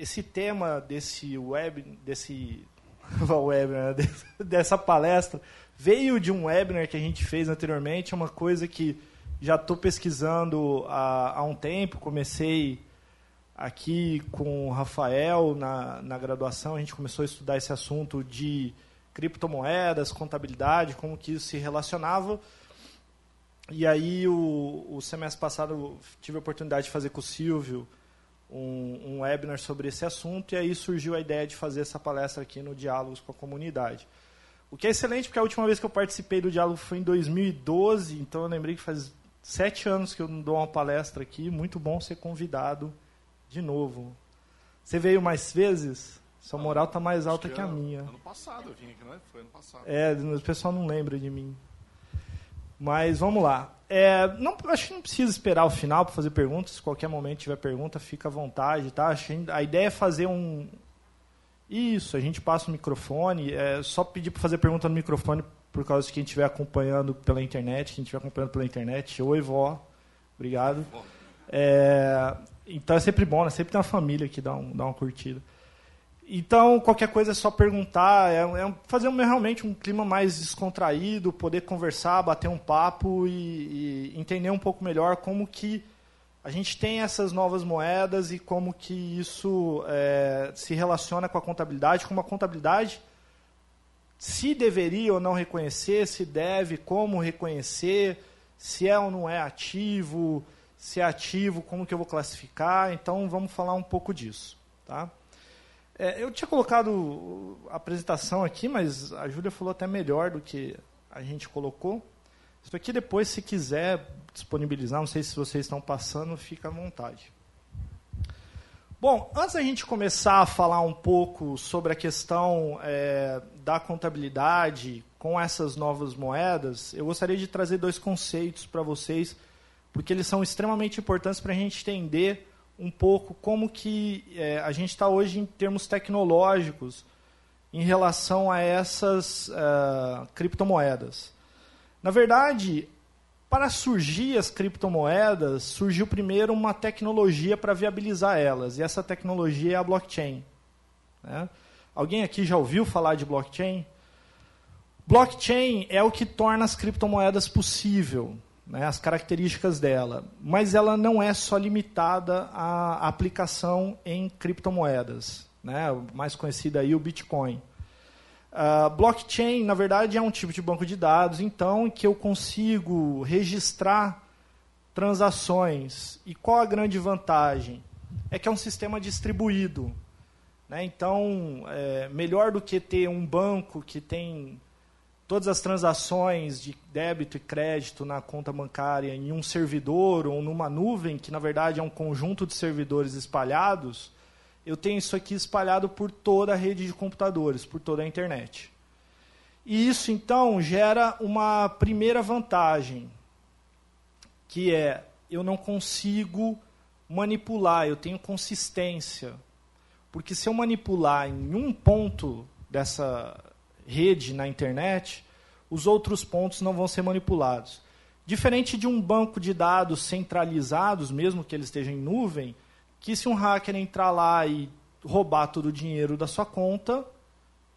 esse tema desse web, desse webinar, né, dessa palestra, veio de um webinar que a gente fez anteriormente, é uma coisa que já estou pesquisando há, há um tempo, comecei aqui com o Rafael na, na graduação, a gente começou a estudar esse assunto de criptomoedas, contabilidade, como que isso se relacionava. E aí, o, o semestre passado, tive a oportunidade de fazer com o Silvio um, um webinar sobre esse assunto, e aí surgiu a ideia de fazer essa palestra aqui no Diálogos com a Comunidade. O que é excelente, porque a última vez que eu participei do Diálogo foi em 2012, então eu lembrei que faz sete anos que eu não dou uma palestra aqui, muito bom ser convidado de novo. Você veio mais vezes? Sua moral está mais alta que, que, a minha. Ano passado eu vim aqui, não é? Foi ano passado. É, o pessoal não lembra de mim. Mas vamos lá. É, não, acho que não precisa esperar o final para fazer perguntas. Se qualquer momento tiver pergunta, fica à vontade, tá? A ideia é fazer um. Isso, a gente passa o microfone. É só pedir para fazer pergunta no microfone por causa de quem estiver acompanhando pela internet. Quem estiver acompanhando pela internet, oi, vó. Obrigado. É, então é sempre bom, né? Sempre tem uma família que dá, um, dá uma curtida. Então, qualquer coisa é só perguntar, é, é fazer um, realmente um clima mais descontraído, poder conversar, bater um papo e, e, entender um pouco melhor como que a gente tem essas novas moedas e como que isso é, se relaciona com a contabilidade, como a contabilidade se deveria ou não reconhecer, se deve, como reconhecer, se é ou não é ativo, se é ativo, como que eu vou classificar. Então, vamos falar um pouco disso. Tá? É, eu tinha colocado a apresentação aqui, mas a Júlia falou até melhor do que a gente colocou. Isso aqui depois, se quiser disponibilizar, não sei se vocês estão passando, fica à vontade. Bom, antes da gente começar a falar um pouco sobre a questão é, da contabilidade com essas novas moedas, eu gostaria de trazer dois conceitos para vocês, porque eles são extremamente importantes para a gente entender um pouco como que é, a gente está hoje em termos tecnológicos em relação a essas uh, criptomoedas. Na verdade, para surgir as criptomoedas, surgiu primeiro uma tecnologia para viabilizar elas, e essa tecnologia é a blockchain. Né? Alguém aqui já ouviu falar de blockchain? Blockchain é o que torna as criptomoedas possível né, as características dela, mas ela não é só limitada à aplicação em criptomoedas, né, mais conhecida aí o Bitcoin. Uh, blockchain, na verdade, é um tipo de banco de dados, então, que eu consigo registrar transações. E qual a grande vantagem? É que é um sistema distribuído. Né? Então, é melhor do que ter um banco que tem todas as transações de débito e crédito na conta bancária em um servidor ou numa nuvem, que na verdade é um conjunto de servidores espalhados, eu tenho isso aqui espalhado por toda a rede de computadores, por toda a internet. E isso então gera uma primeira vantagem, que é eu não consigo manipular, eu tenho consistência. Porque se eu manipular em um ponto dessa rede na internet, os outros pontos não vão ser manipulados. Diferente de um banco de dados centralizados, mesmo que ele esteja em nuvem, que se um hacker entrar lá e roubar todo o dinheiro da sua conta,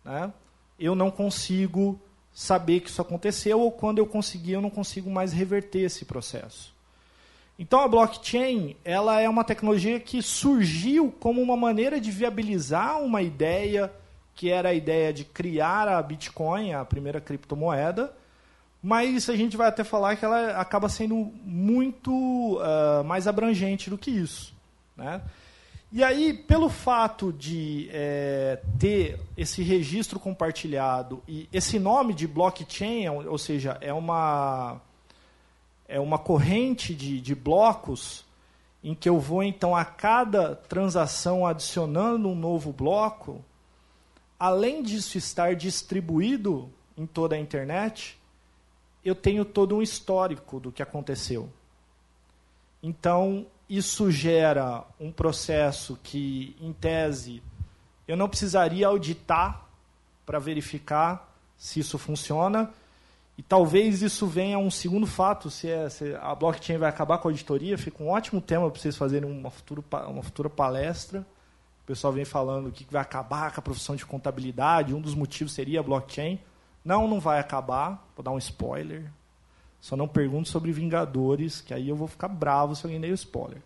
né, eu não consigo saber que isso aconteceu, ou quando eu conseguir, eu não consigo mais reverter esse processo. Então a blockchain ela é uma tecnologia que surgiu como uma maneira de viabilizar uma ideia que era a ideia de criar a Bitcoin, a primeira criptomoeda, mas a gente vai até falar que ela acaba sendo muito uh, mais abrangente do que isso. Né? E aí, pelo fato de é, ter esse registro compartilhado e esse nome de blockchain, ou seja, é uma, é uma corrente de, de blocos em que eu vou, então, a cada transação adicionando um novo bloco, além disso estar distribuído em toda a internet, eu tenho todo um histórico do que aconteceu. Então, isso gera um processo que, em tese, eu não precisaria auditar para verificar se isso funciona. E talvez isso venha um segundo fato, se, é, se a blockchain vai acabar com a auditoria, fica um ótimo tema para vocês fazerem uma futura, uma futura palestra O pessoal vem falando que vai acabar com a profissão de contabilidade, um dos motivos seria a blockchain. Não, não vai acabar. Vou dar um spoiler. Só não pergunto sobre Vingadores, que aí eu vou ficar bravo se alguém der spoiler.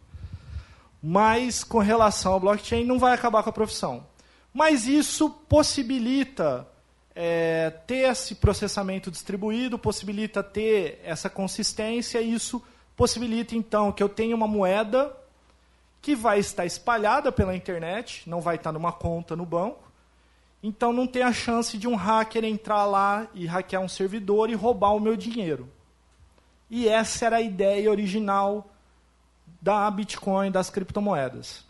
Mas com relação ao blockchain, não vai acabar com a profissão. Mas isso possibilita é, ter esse processamento distribuído, possibilita ter essa consistência, e isso possibilita então que eu tenha uma moeda que vai estar espalhada pela internet, não vai estar numa conta no banco. Então não tem a chance de um hacker entrar lá e hackear um servidor e roubar o meu dinheiro. E essa era a ideia original da Bitcoin, das criptomoedas.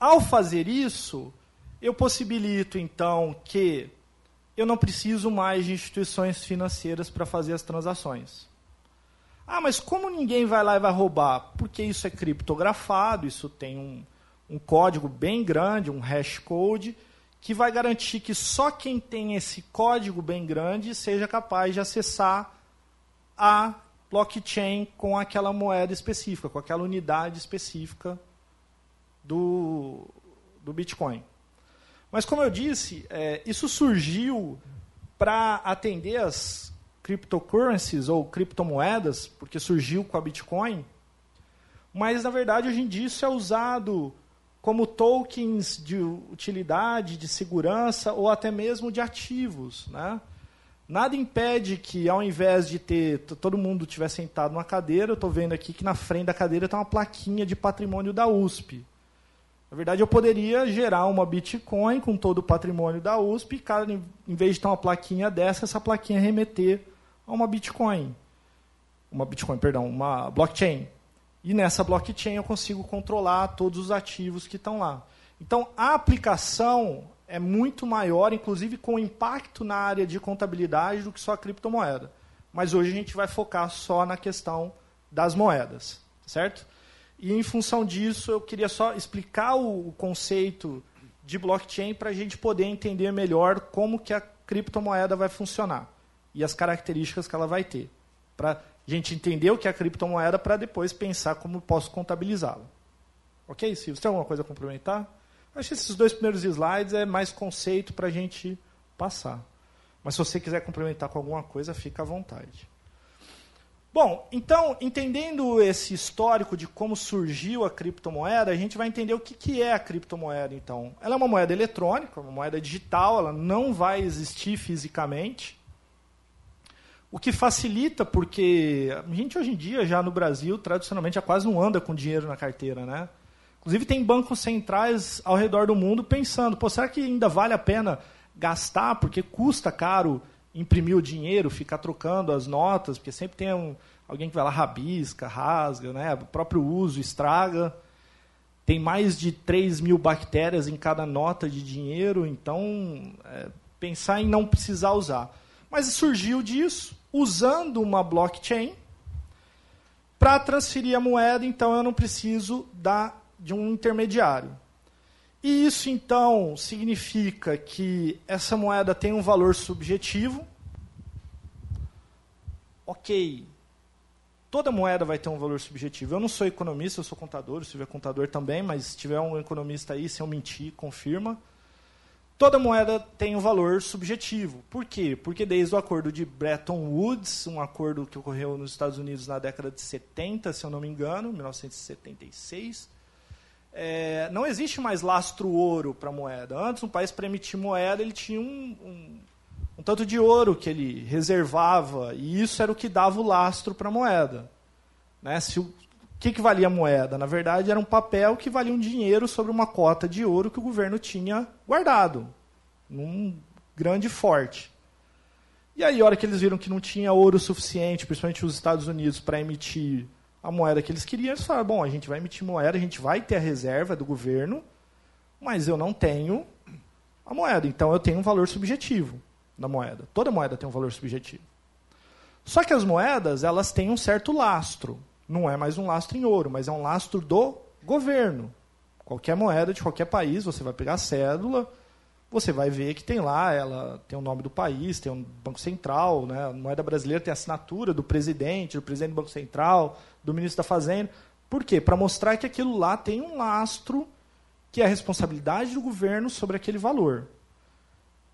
Ao fazer isso, eu possibilito então que eu não preciso mais de instituições financeiras para fazer as transações. Ah, mas como ninguém vai lá e vai roubar? Porque isso é criptografado, isso tem um, um código bem grande, um hash code, que vai garantir que só quem tem esse código bem grande seja capaz de acessar a blockchain com aquela moeda específica, com aquela unidade específica do, do Bitcoin. Mas, como eu disse, é, isso surgiu para atender as cryptocurrencies ou criptomoedas, porque surgiu com a Bitcoin, mas na verdade hoje em dia isso é usado como tokens de utilidade, de segurança ou até mesmo de ativos. Né? Nada impede que, ao invés de ter todo mundo tiver sentado numa cadeira, eu estou vendo aqui que na frente da cadeira está uma plaquinha de patrimônio da USP. Na verdade, eu poderia gerar uma Bitcoin com todo o patrimônio da USP e, cara, em vez de ter uma plaquinha dessa, essa plaquinha remeter a uma Bitcoin. Uma Bitcoin, perdão, uma blockchain. E nessa blockchain eu consigo controlar todos os ativos que estão lá. Então a aplicação é muito maior, inclusive com impacto na área de contabilidade do que só a criptomoeda. Mas hoje a gente vai focar só na questão das moedas, certo? E em função disso, eu queria só explicar o, conceito de blockchain para a gente poder entender melhor como que a criptomoeda vai funcionar e as características que ela vai ter. Para a gente entender o que é a criptomoeda para depois pensar como posso contabilizá-la. Ok, Silvio? Você tem alguma coisa a complementar? Acho que esses dois primeiros slides é mais conceito para a gente passar. Mas se você quiser complementar com alguma coisa, fica à vontade. Bom, então, entendendo esse histórico de como surgiu a criptomoeda, a gente vai entender o que, que é a criptomoeda, então. Ela é uma moeda eletrônica, uma moeda digital, ela não vai existir fisicamente. O que facilita, porque a gente hoje em dia, já no Brasil, tradicionalmente, já quase não anda com dinheiro na carteira, né? Inclusive tem bancos centrais ao redor do mundo pensando, pô, será que ainda vale a pena gastar, porque custa caro imprimir o dinheiro, ficar trocando as notas, porque sempre tem um, alguém que vai lá rabisca, rasga, né? o próprio uso estraga. Tem mais de 3 mil bactérias em cada nota de dinheiro, então é, pensar em não precisar usar. Mas surgiu disso, usando uma blockchain para transferir a moeda, então eu não preciso da, de um intermediário. E isso então significa que essa moeda tem um valor subjetivo. Ok, toda moeda vai ter um valor subjetivo. Eu não sou economista, eu sou contador, se tiver contador também, mas se tiver um economista aí, se eu mentir, confirma. Toda moeda tem um valor subjetivo. Por quê? Porque desde o acordo de Bretton Woods, um acordo que ocorreu nos Estados Unidos na década de 70, se eu não me engano, 1976, é, não existe mais lastro ouro para moeda. Antes, um país para emitir moeda, ele tinha um, um, um tanto de ouro que ele reservava, e isso era o que dava o lastro para a moeda. Né? Se o, o que, que valia a moeda? Na verdade, era um papel que valia um dinheiro sobre uma cota de ouro que o governo tinha guardado, num grande forte. E aí, a hora que eles viram que não tinha ouro suficiente, principalmente os Estados Unidos, para emitir a moeda que eles queriam, eles falaram: bom, a gente vai emitir moeda, a gente vai ter a reserva do governo, mas eu não tenho a moeda. Então, eu tenho um valor subjetivo da moeda. Toda moeda tem um valor subjetivo. Só que as moedas, elas têm um certo lastro não é mais um lastro em ouro, mas é um lastro do governo. Qualquer moeda de qualquer país, você vai pegar a cédula, você vai ver que tem lá, ela tem o nome do país, tem um Banco Central, né? a moeda brasileira tem a assinatura do presidente, do presidente do Banco Central, do ministro da Fazenda. Por quê? Para mostrar que aquilo lá tem um lastro que é a responsabilidade do governo sobre aquele valor.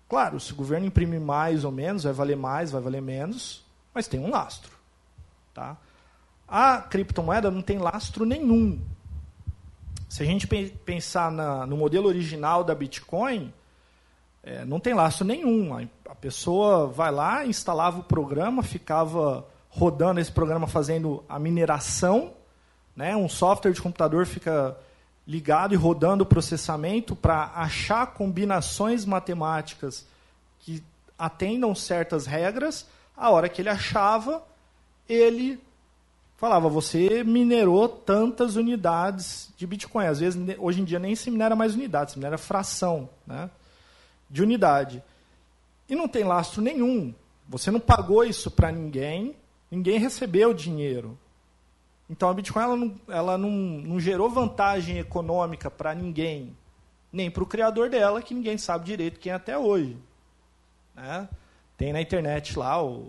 Claro, se o governo imprimir mais ou menos, vai valer mais, vai valer menos, mas tem um lastro. Tá? A criptomoeda não tem lastro nenhum. Se a gente pensar na, no modelo original da Bitcoin, é, não tem lastro nenhum. A, a pessoa vai lá, instalava o programa, ficava rodando esse programa fazendo a mineração. Né? Um software de computador fica ligado e rodando o processamento para achar combinações matemáticas que atendam certas regras. A hora que ele achava, ele falava, você minerou tantas unidades de Bitcoin. Às vezes, hoje em dia, nem se minera mais unidades, se minera fração né, de unidade. E não tem lastro nenhum. Você não pagou isso para ninguém, ninguém recebeu dinheiro. Então a Bitcoin ela não, ela não, não gerou vantagem econômica para ninguém, nem para o criador dela, que ninguém sabe direito quem é até hoje. Né? Tem na internet lá o,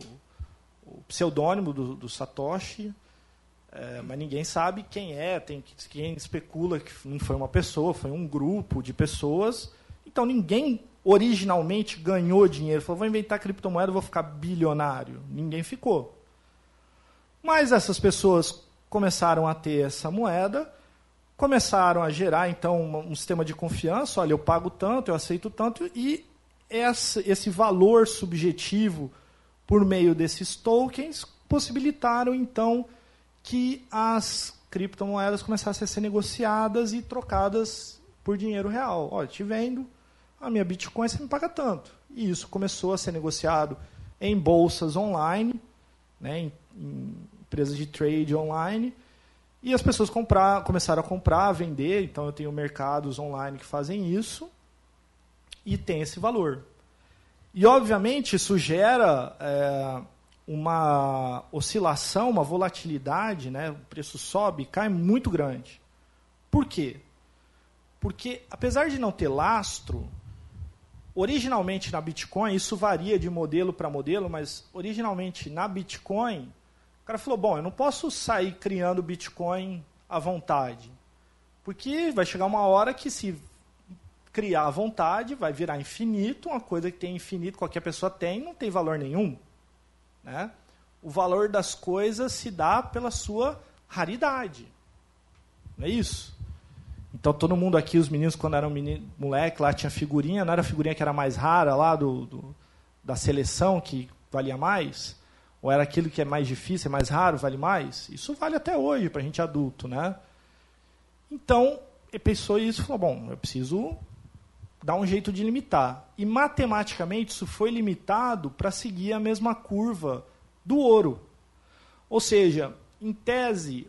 o pseudônimo do, do Satoshi, é, mas ninguém sabe quem é. Tem quem especula que não foi uma pessoa, foi um grupo de pessoas. Então ninguém originalmente ganhou dinheiro. Falou, vou inventar criptomoeda, vou ficar bilionário. Ninguém ficou. Mas essas pessoas começaram a ter essa moeda, começaram a gerar então um sistema de confiança. Olha, eu pago tanto, eu aceito tanto e esse valor subjetivo por meio desses tokens possibilitaram então que as criptomoedas começassem a ser negociadas e trocadas por dinheiro real. Olha, te vendo a minha Bitcoin, você me paga tanto. E isso começou a ser negociado em bolsas online, né, em, em empresas de trade online, e as pessoas comprar, começaram a comprar, a vender. Então eu tenho mercados online que fazem isso e tem esse valor. E obviamente isso gera é, uma oscilação, uma volatilidade, né? o preço sobe e cai muito grande. Por quê? Porque, apesar de não ter lastro, originalmente na Bitcoin, isso varia de modelo para modelo, mas originalmente na Bitcoin, o cara falou: bom, eu não posso sair criando Bitcoin à vontade. Porque vai chegar uma hora que, se criar à vontade, vai virar infinito, uma coisa que tem infinito, qualquer pessoa tem, não tem valor nenhum. Né? O valor das coisas se dá pela sua raridade. Não é isso? Então todo mundo aqui, os meninos, quando eram menino, moleque, lá tinha figurinha, não era a figurinha que era mais rara lá do, do, da seleção, que valia mais? Ou era aquilo que é mais difícil, é mais raro, vale mais? Isso vale até hoje para a gente adulto, né? Então, ele pensou isso e falou, bom, eu preciso dá um jeito de limitar. E matematicamente isso foi limitado para seguir a mesma curva do ouro. Ou seja, em tese,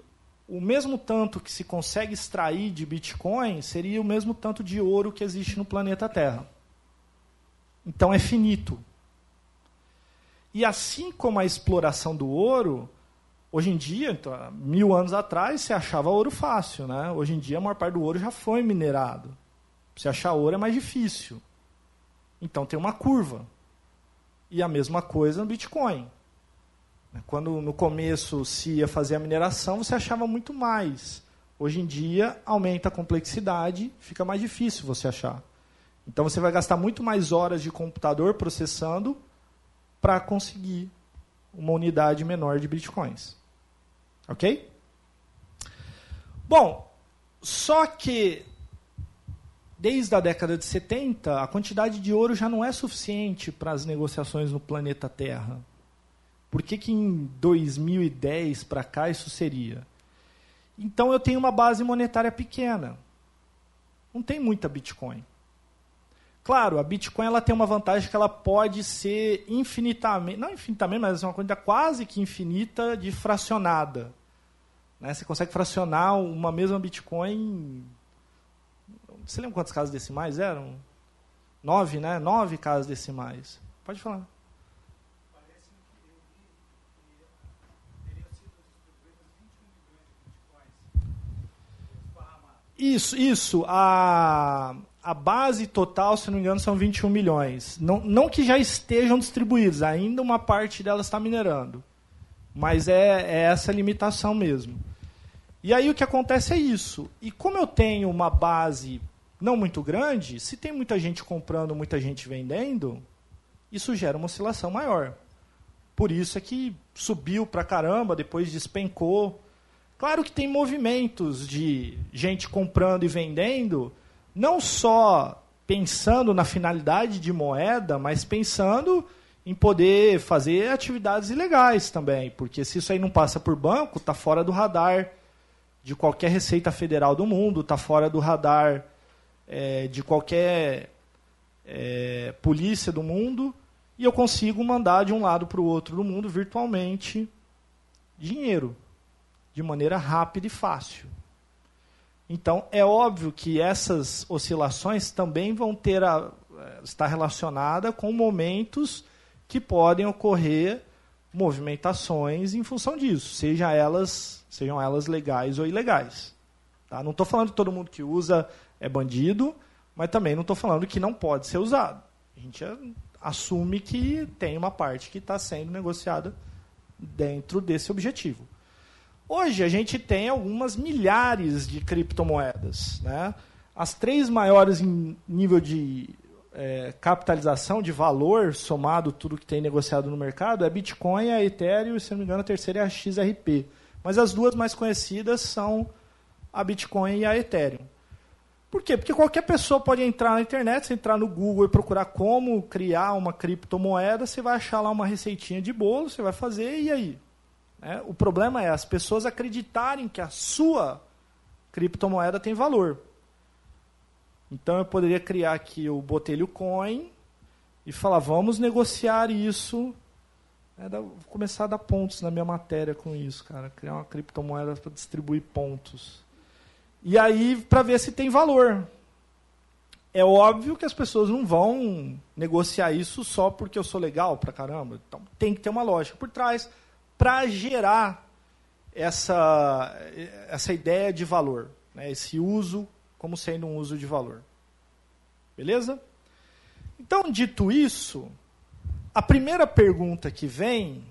o mesmo tanto que se consegue extrair de Bitcoin seria o mesmo tanto de ouro que existe no planeta Terra. Então é finito. E assim como a exploração do ouro, hoje em dia, então, mil anos atrás, se achava ouro fácil. Né? Hoje em dia, a maior parte do ouro já foi minerado. Você achar ouro é mais difícil. Então tem uma curva. E a mesma coisa no Bitcoin. Quando no começo se ia fazer a mineração, você achava muito mais. Hoje em dia, aumenta a complexidade, fica mais difícil você achar. Então você vai gastar muito mais horas de computador processando para conseguir uma unidade menor de bitcoins. Ok? Bom, só que desde a década de 70, a quantidade de ouro já não é suficiente para as negociações no planeta Terra. Por que, que em 2010 para cá isso seria? Então eu tenho uma base monetária pequena. Não tem muita Bitcoin. Claro, a Bitcoin ela tem uma vantagem que ela pode ser infinitamente, não infinitamente, mas é uma quantidade quase que infinita de fracionada. Né? Você consegue fracionar uma mesma Bitcoin você lembra quantas casas decimais eram? Nove, né? Nove casas decimais. Pode falar. Isso, isso. A, a base total, se não me engano, são 21 milhões. Não, não que já estejam distribuídos, ainda uma parte delas está minerando. Mas é, é essa limitação mesmo. E aí o que acontece é isso. E como eu tenho uma base não muito grande, se tem muita gente comprando, muita gente vendendo, isso gera uma oscilação maior. Por isso é que subiu pra caramba, depois despencou. Claro que tem movimentos de gente comprando e vendendo, não só pensando na finalidade de moeda, mas pensando em poder fazer atividades ilegais também, porque se isso aí não passa por banco, está fora do radar de qualquer receita federal do mundo, está fora do radar é, de qualquer é, polícia do mundo, e eu consigo mandar de um lado para o outro do mundo virtualmente dinheiro, de maneira rápida e fácil. Então, é óbvio que essas oscilações também vão ter a, é, estar relacionada com momentos que podem ocorrer movimentações em função disso, seja elas, sejam elas legais ou ilegais. Tá? Não estou falando que todo mundo que usa é bandido, mas também não estou falando que não pode ser usado. A gente assume que tem uma parte que está sendo negociada dentro desse objetivo. Hoje a gente tem algumas milhares de criptomoedas. Né? As três maiores em nível de é, capitalização de valor, somado tudo que tem negociado no mercado, é Bitcoin, a Ethereum e, se não me engano, a terceira é a XRP. Mas as duas mais conhecidas são a Bitcoin e a Ethereum. Por quê? Porque qualquer pessoa pode entrar na internet, você entrar no Google e procurar como criar uma criptomoeda, você vai achar lá uma receitinha de bolo, você vai fazer e aí? É, o problema é as pessoas acreditarem que a sua criptomoeda tem valor. Então eu poderia criar aqui o Botelho Coin e falar, vamos negociar isso. É, vou começar a dar pontos na minha matéria com isso, cara. Criar uma criptomoeda para distribuir pontos. E aí, para ver se tem valor. É óbvio que as pessoas não vão negociar isso só porque eu sou legal pra caramba. Então, tem que ter uma lógica por trás para gerar essa, essa ideia de valor, né? esse uso como sendo um uso de valor. Beleza? Então, dito isso, a primeira pergunta que vem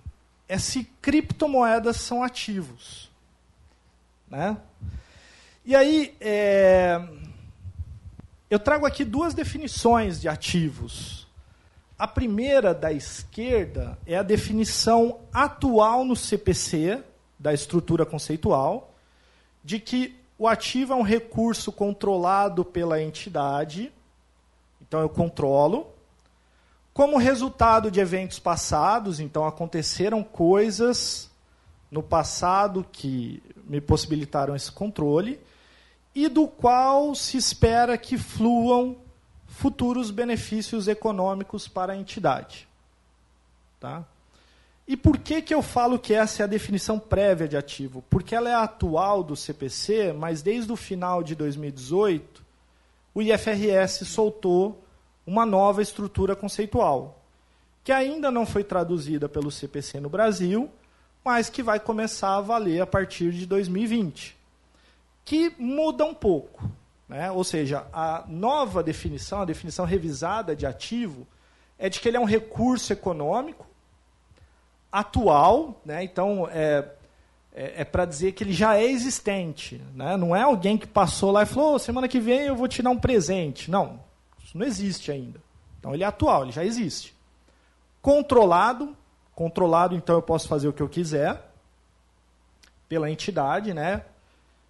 é se criptomoedas são ativos. Né? E aí, é, eu trago aqui duas definições de ativos. A primeira, da esquerda, é a definição atual no CPC, da estrutura conceitual, de que o ativo é um recurso controlado pela entidade, então eu controlo. Como resultado de eventos passados, então aconteceram coisas no passado que me possibilitaram esse controle, e do qual se espera que fluam futuros benefícios econômicos para a entidade. Tá? E por que, que eu falo que essa é a definição prévia de ativo? Porque ela é atual do CPC, mas desde o final de 2018, o IFRS soltou uma nova estrutura conceitual, que ainda não foi traduzida pelo CPC no Brasil, mas que vai começar a valer a partir de 2020, que muda um pouco. Né? Ou seja, a nova definição, a definição revisada de ativo, é de que ele é um recurso econômico atual, né? então é, é, é para dizer que ele já é existente. Né? Não é alguém que passou lá e falou: oh, semana que vem eu vou te dar um presente. Não, isso não existe ainda. Então ele é atual, ele já existe. Controlado, controlado, então eu posso fazer o que eu quiser pela entidade, né?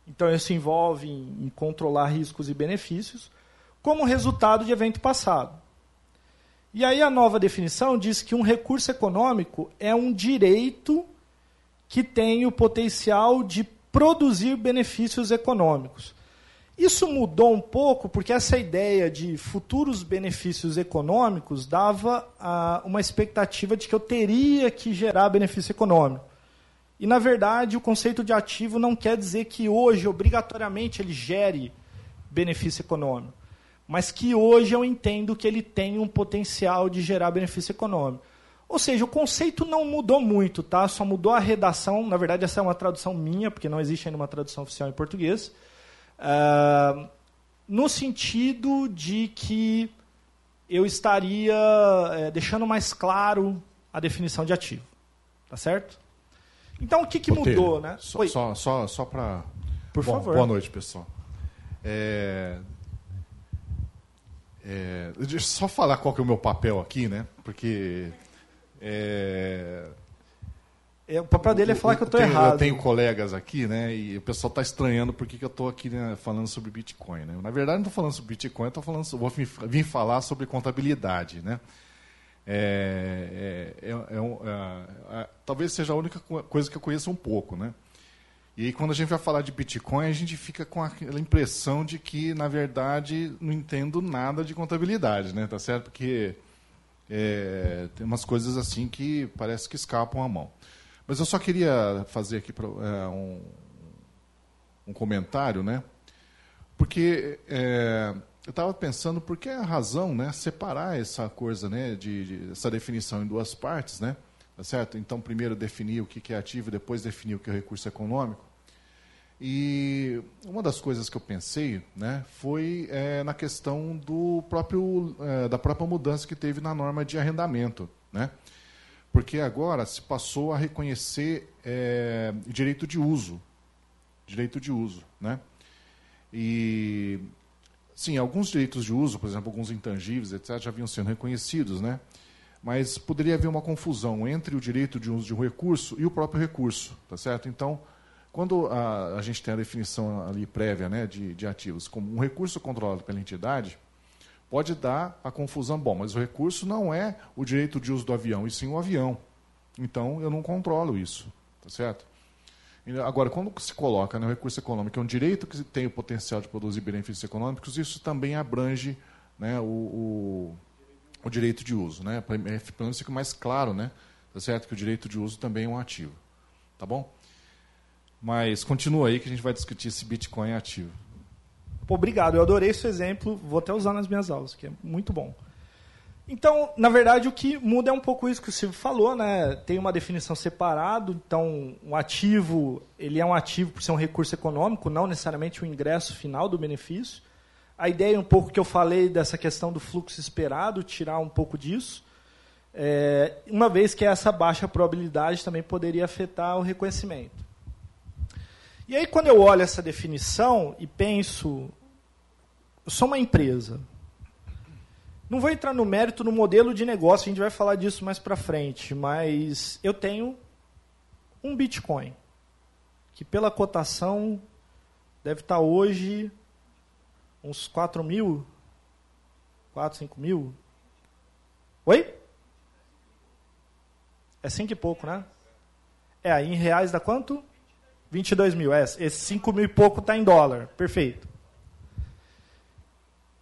Então isso envolve em, em controlar riscos e benefícios como resultado de evento passado. E aí a nova definição diz que um recurso econômico é um direito que tem o potencial de produzir benefícios econômicos. Isso mudou um pouco porque essa ideia de futuros benefícios econômicos dava ah, uma expectativa de que eu teria que gerar benefício econômico. E, na verdade, o conceito de ativo não quer dizer que hoje, obrigatoriamente, ele gere benefício econômico mas que hoje eu entendo que ele tem um potencial de gerar benefício econômico. Ou seja, o conceito não mudou muito, tá? Só mudou a redação. Na verdade, essa é uma tradução minha, porque não existe ainda uma tradução oficial em português. Uh, no sentido de que eu estaria é, deixando mais claro a definição de ativo. Tá certo? Então, o que, que mudou, né? Só, só, só, só para. Por Bom, favor. Boa noite, pessoal. É, É, deixa eu só falar qual que é o meu papel aqui, né? Porque. É, é, o papel dele é falar que eu estou errado. Eu tenho colegas aqui, né? E o pessoal está estranhando porque que eu estou aqui né, falando sobre Bitcoin. Né? Na verdade, não estou falando sobre Bitcoin, estou falando, vou vir falar sobre contabilidade, né? É, é, é, é, é, talvez seja a única coisa que eu conheço um pouco, né? E quando a gente vai falar de Bitcoin, a gente fica com aquela impressão de que, na verdade, não entendo nada de contabilidade, né? Tá certo? Porque é, tem umas coisas assim que parece que escapam a mão. Mas eu só queria fazer aqui é, um, um comentário, né? Porque é, eu estava pensando por que a razão, né, separar essa coisa, né, de, de, essa definição em duas partes, né? Tá certo? Então, primeiro definir o que é ativo, depois definir o que é recurso econômico. E uma das coisas que eu pensei, né, foi é, na questão do próprio é, da própria mudança que teve na norma de arrendamento, né? porque agora se passou a reconhecer é, direito de uso. Direito de uso. Né? E, sim, alguns direitos de uso, por exemplo, alguns intangíveis, etc., já vinham sendo reconhecidos, né? mas poderia haver uma confusão entre o direito de uso de um recurso e o próprio recurso. Tá certo? Então, quando a, a gente tem a definição ali prévia né, de, de ativos como um recurso controlado pela entidade, pode dar a confusão. Bom, mas o recurso não é o direito de uso do avião, e sim o avião. Então, eu não controlo isso. Tá certo? Agora, quando se coloca né, recurso econômico, é um direito que tem o potencial de produzir benefícios econômicos, isso também abrange né, o, o, o, direito de uso. Né? Pelo menos fica mais claro né, tá certo? que o direito de uso também é um ativo. Tá bom? Mas continua aí que a gente vai discutir se Bitcoin é ativo. Pô, obrigado, eu adorei esse exemplo, vou até usar nas minhas aulas, que é muito bom. Então, na verdade, o que muda é um pouco isso que o Silvio falou, né? Tem uma definição separada, então um ativo, ele é um ativo por ser um recurso econômico, não necessariamente o ingresso final do benefício. A ideia um pouco que eu falei dessa questão do fluxo esperado, tirar um pouco disso. É, uma vez que essa baixa probabilidade também poderia afetar o reconhecimento. E aí, quando eu olho essa definição e penso, eu sou uma empresa. Não vou entrar no mérito no modelo de negócio, a gente vai falar disso mais para frente, mas eu tenho um Bitcoin, que pela cotação deve estar hoje uns 4 mil, 4, 5 mil. Oi? É 5 e pouco, né? É, em reais dá quanto? 22 mil. É, esse 5 mil e pouco está em dólar. Perfeito.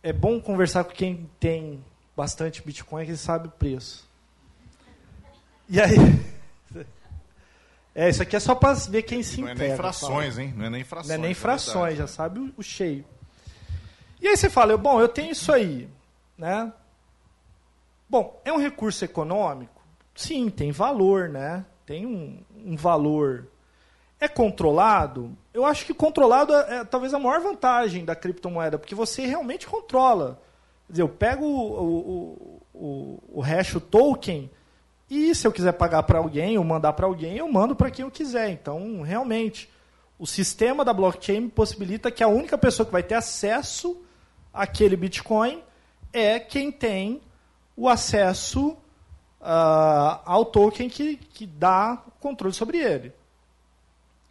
É bom conversar com quem tem bastante Bitcoin, que sabe o preço. E aí. É, isso aqui é só para ver quem se Não é nem frações, hein? Não é nem frações. Não é nem é frações, é já sabe o, o, cheio. E aí você fala, bom, eu tenho isso aí, né? Bom, é um recurso econômico? Sim, tem valor, né? Tem um, um valor é controlado? Eu acho que controlado é, é, talvez a maior vantagem da criptomoeda, porque você realmente controla. Quer dizer, eu pego o, o, o, o hash, o token, e se eu quiser pagar para alguém ou mandar para alguém, eu mando para quem eu quiser. Então, realmente, o sistema da blockchain possibilita que a única pessoa que vai ter acesso àquele Bitcoin é quem tem o acesso uh, ao token que, que dá controle sobre ele.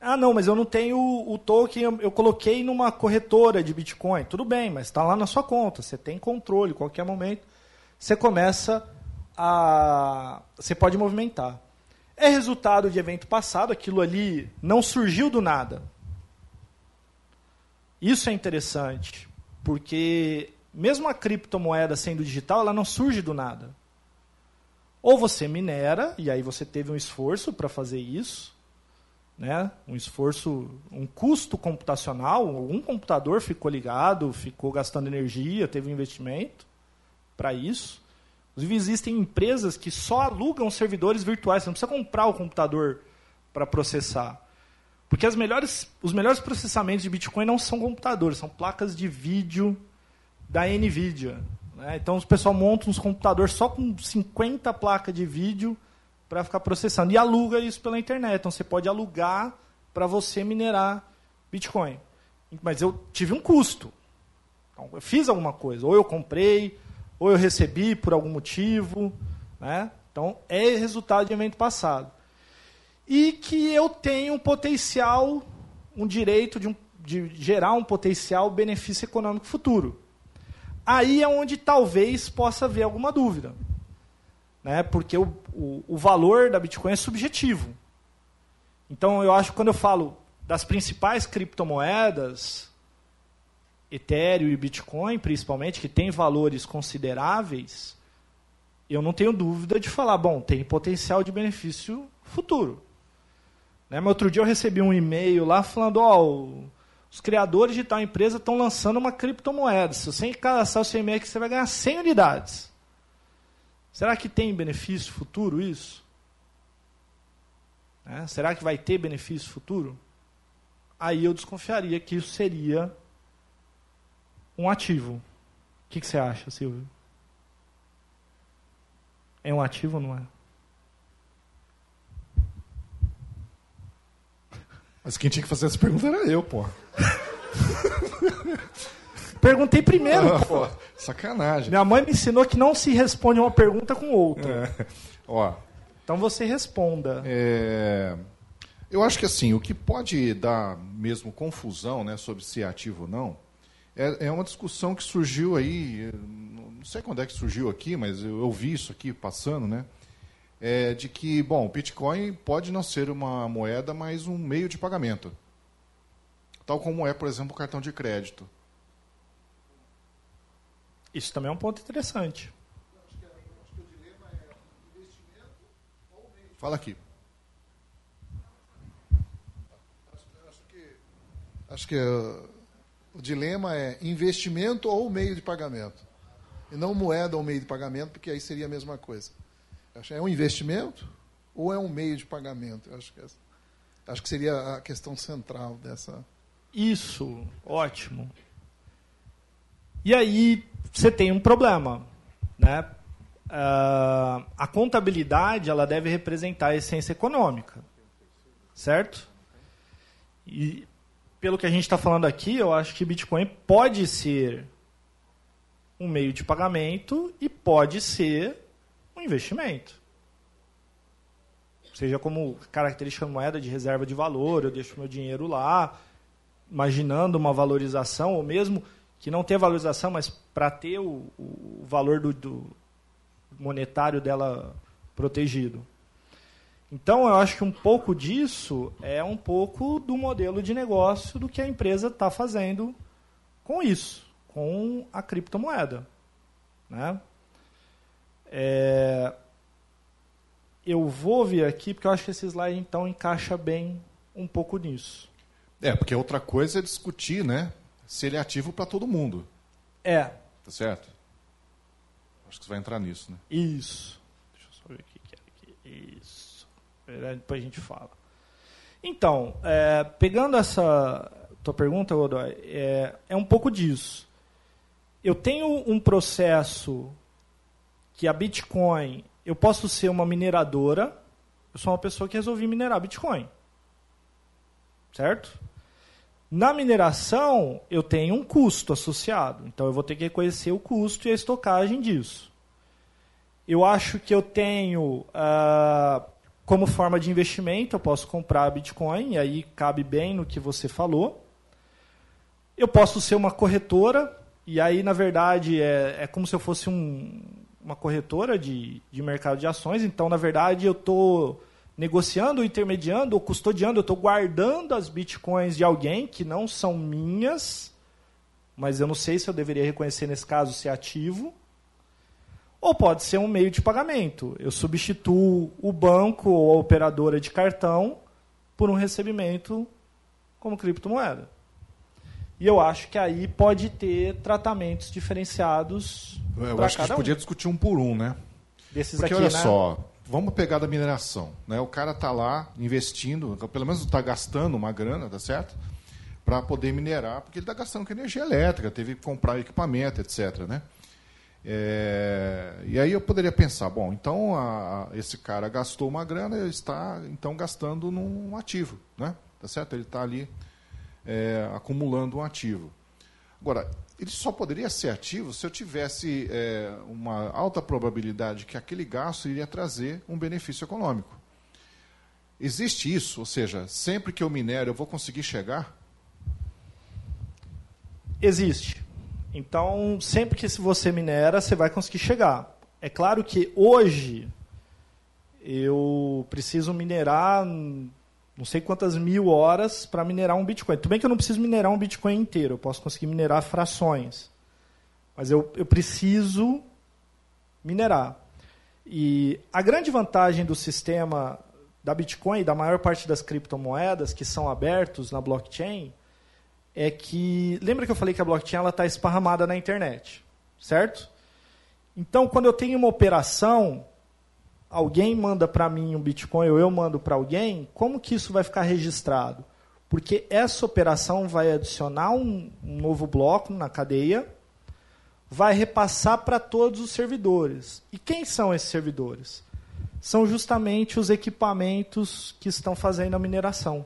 Ah, não, mas eu não tenho o, token, eu, coloquei numa corretora de Bitcoin. Tudo bem, mas está lá na sua conta, você tem controle, qualquer momento você começa a. Você pode movimentar. É resultado de evento passado, aquilo ali não surgiu do nada. Isso é interessante, porque mesmo a criptomoeda sendo digital, ela não surge do nada. Ou você minera, e aí você teve um esforço para fazer isso, né? um esforço, um custo computacional, algum computador ficou ligado, ficou gastando energia, teve um investimento para isso. Inclusive, existem empresas que só alugam servidores virtuais, você não precisa comprar o computador para processar. Porque as melhores, os melhores processamentos de Bitcoin não são computadores, são placas de vídeo da NVIDIA. Né? Então, o pessoal monta uns computadores só com 50 placas de vídeo para ficar processando. E aluga isso pela internet. Então você pode alugar para você minerar Bitcoin. Mas eu tive um custo. Então, eu fiz alguma coisa. Ou eu comprei, ou eu recebi por algum motivo, né? Então é resultado de evento passado. E que eu tenho um potencial, um direito de, um, de gerar um potencial benefício econômico futuro. Aí é onde talvez possa haver alguma dúvida. Né? Porque o, o, o valor da Bitcoin é subjetivo. Então eu acho que quando eu falo das principais criptomoedas, Ethereum e Bitcoin, principalmente, que têm valores consideráveis, eu não tenho dúvida de falar, bom, tem potencial de benefício futuro. Né? Mas outro dia eu recebi um e-mail lá falando, ó, oh, os criadores de tal empresa estão lançando uma criptomoeda. Se você cadastrar o seu e-mail aqui, você vai ganhar 100 unidades. Será que tem benefício futuro isso? Né? Será que vai ter benefício futuro? Aí eu desconfiaria que isso seria um ativo. O que, que você acha, Silvio? É um ativo ou não é? Mas quem tinha que fazer essa pergunta era eu, pô. Perguntei primeiro, ah, pô. Sacanagem. Minha mãe me ensinou que não se responde uma pergunta com outra. É. Ó. Então você responda. É... Eu acho que assim, o que pode dar mesmo confusão né, sobre se é ativo ou não, é, é uma discussão que surgiu aí, não sei quando é que surgiu aqui, mas eu, eu vi isso aqui passando, né? É de que, bom, o Bitcoin pode não ser uma moeda, mas um meio de pagamento. Tal como é, por exemplo, o cartão de crédito. Isso também é um ponto interessante. Fala aqui. Acho que, acho que o dilema é investimento ou meio de pagamento. E não moeda ou meio de pagamento, porque aí seria a mesma coisa. É um investimento ou é um meio de pagamento? Acho que, é, acho que seria a questão central dessa. Isso, ótimo. E aí você tem um problema, né? Uh, a contabilidade ela deve representar a essência econômica, certo? E pelo que a gente está falando aqui, eu acho que Bitcoin pode ser um meio de pagamento e pode ser um investimento. Seja como característica moeda de reserva de valor, eu deixo meu dinheiro lá, imaginando uma valorização, ou mesmo que não tenha valorização, mas para ter o, o valor do, do monetário dela protegido. Então, eu acho que um pouco disso é um pouco do modelo de negócio do que a empresa está fazendo com isso, com a criptomoeda. Né? É... Eu vou vir aqui porque eu acho que esse slide então encaixa bem um pouco nisso. É, porque outra coisa é discutir, né? Se ele é ativo para todo mundo. É. Tá certo? Acho que você vai entrar nisso, né? Isso. Deixa eu só ver o que é aqui. Isso. Depois a gente fala. Então, é, pegando essa tua pergunta, Godoy, é, é um pouco disso. Eu tenho um processo que a Bitcoin, eu posso ser uma mineradora, eu sou uma pessoa que resolvi minerar Bitcoin. Certo? Na mineração, eu tenho um custo associado. Então, eu vou ter que reconhecer o custo e a estocagem disso. Eu acho que eu tenho uh, como forma de investimento, eu posso comprar Bitcoin, e aí cabe bem no que você falou. Eu posso ser uma corretora, e aí, na verdade, é, é como se eu fosse um, uma corretora de, de mercado de ações. Então, na verdade, eu estou negociando, intermediando ou custodiando, eu estou guardando as bitcoins de alguém que não são minhas, mas eu não sei se eu deveria reconhecer nesse caso se é ativo. Ou pode ser um meio de pagamento. Eu substituo o banco ou a operadora de cartão por um recebimento como criptomoeda. E eu acho que aí pode ter tratamentos diferenciados. Eu acho que a gente um. podia discutir um por um, né? Desses Porque aqui, olha né? só, vamos pegar da mineração. Né? O cara está lá investindo, pelo menos está gastando uma grana, tá certo? Para poder minerar, porque ele está gastando com energia elétrica, teve que comprar equipamento, etc. Né? É, e aí eu poderia pensar, bom, então a, a, esse cara gastou uma grana, ele está então gastando num ativo, né? Tá certo? Ele está ali é, acumulando um ativo. Agora, ele só poderia ser ativo se eu tivesse é, uma alta probabilidade que aquele gasto iria trazer um benefício econômico. Existe isso? Ou seja, sempre que eu minero, eu vou conseguir chegar? Existe. Então, sempre que você minera, você vai conseguir chegar. É claro que hoje eu preciso minerar não sei quantas mil horas para minerar um Bitcoin. Tudo bem que eu não preciso minerar um Bitcoin inteiro, eu posso conseguir minerar frações. Mas eu, eu preciso minerar. E a grande vantagem do sistema da Bitcoin e da maior parte das criptomoedas que são abertos na blockchain é que. Lembra que eu falei que a blockchain está esparramada na internet, certo? Então, quando eu tenho uma operação alguém manda para mim um Bitcoin ou eu mando para alguém, como que isso vai ficar registrado? Porque essa operação vai adicionar um, um novo bloco na cadeia, vai repassar para todos os servidores. E quem são esses servidores? São justamente os equipamentos que estão fazendo a mineração.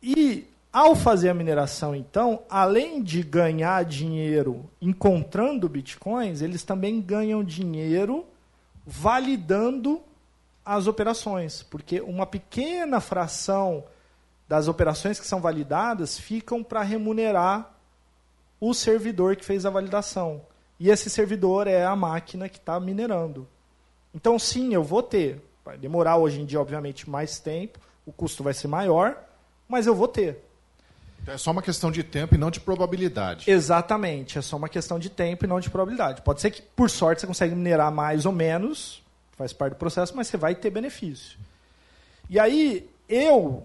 E ao fazer a mineração, então, além de ganhar dinheiro encontrando bitcoins, eles também ganham dinheiro validando as operações, porque uma pequena fração das operações que são validadas ficam para remunerar o servidor que fez a validação. E esse servidor é a máquina que está minerando. Então, sim, eu vou ter. Vai demorar hoje em dia, obviamente, mais tempo, o custo vai ser maior, mas eu vou ter. Então, é só uma questão de tempo e não de probabilidade. Exatamente, é só uma questão de tempo e não de probabilidade. Pode ser que, por sorte, você consegue minerar mais ou menos, faz parte do processo, mas você vai ter benefício. E aí, eu,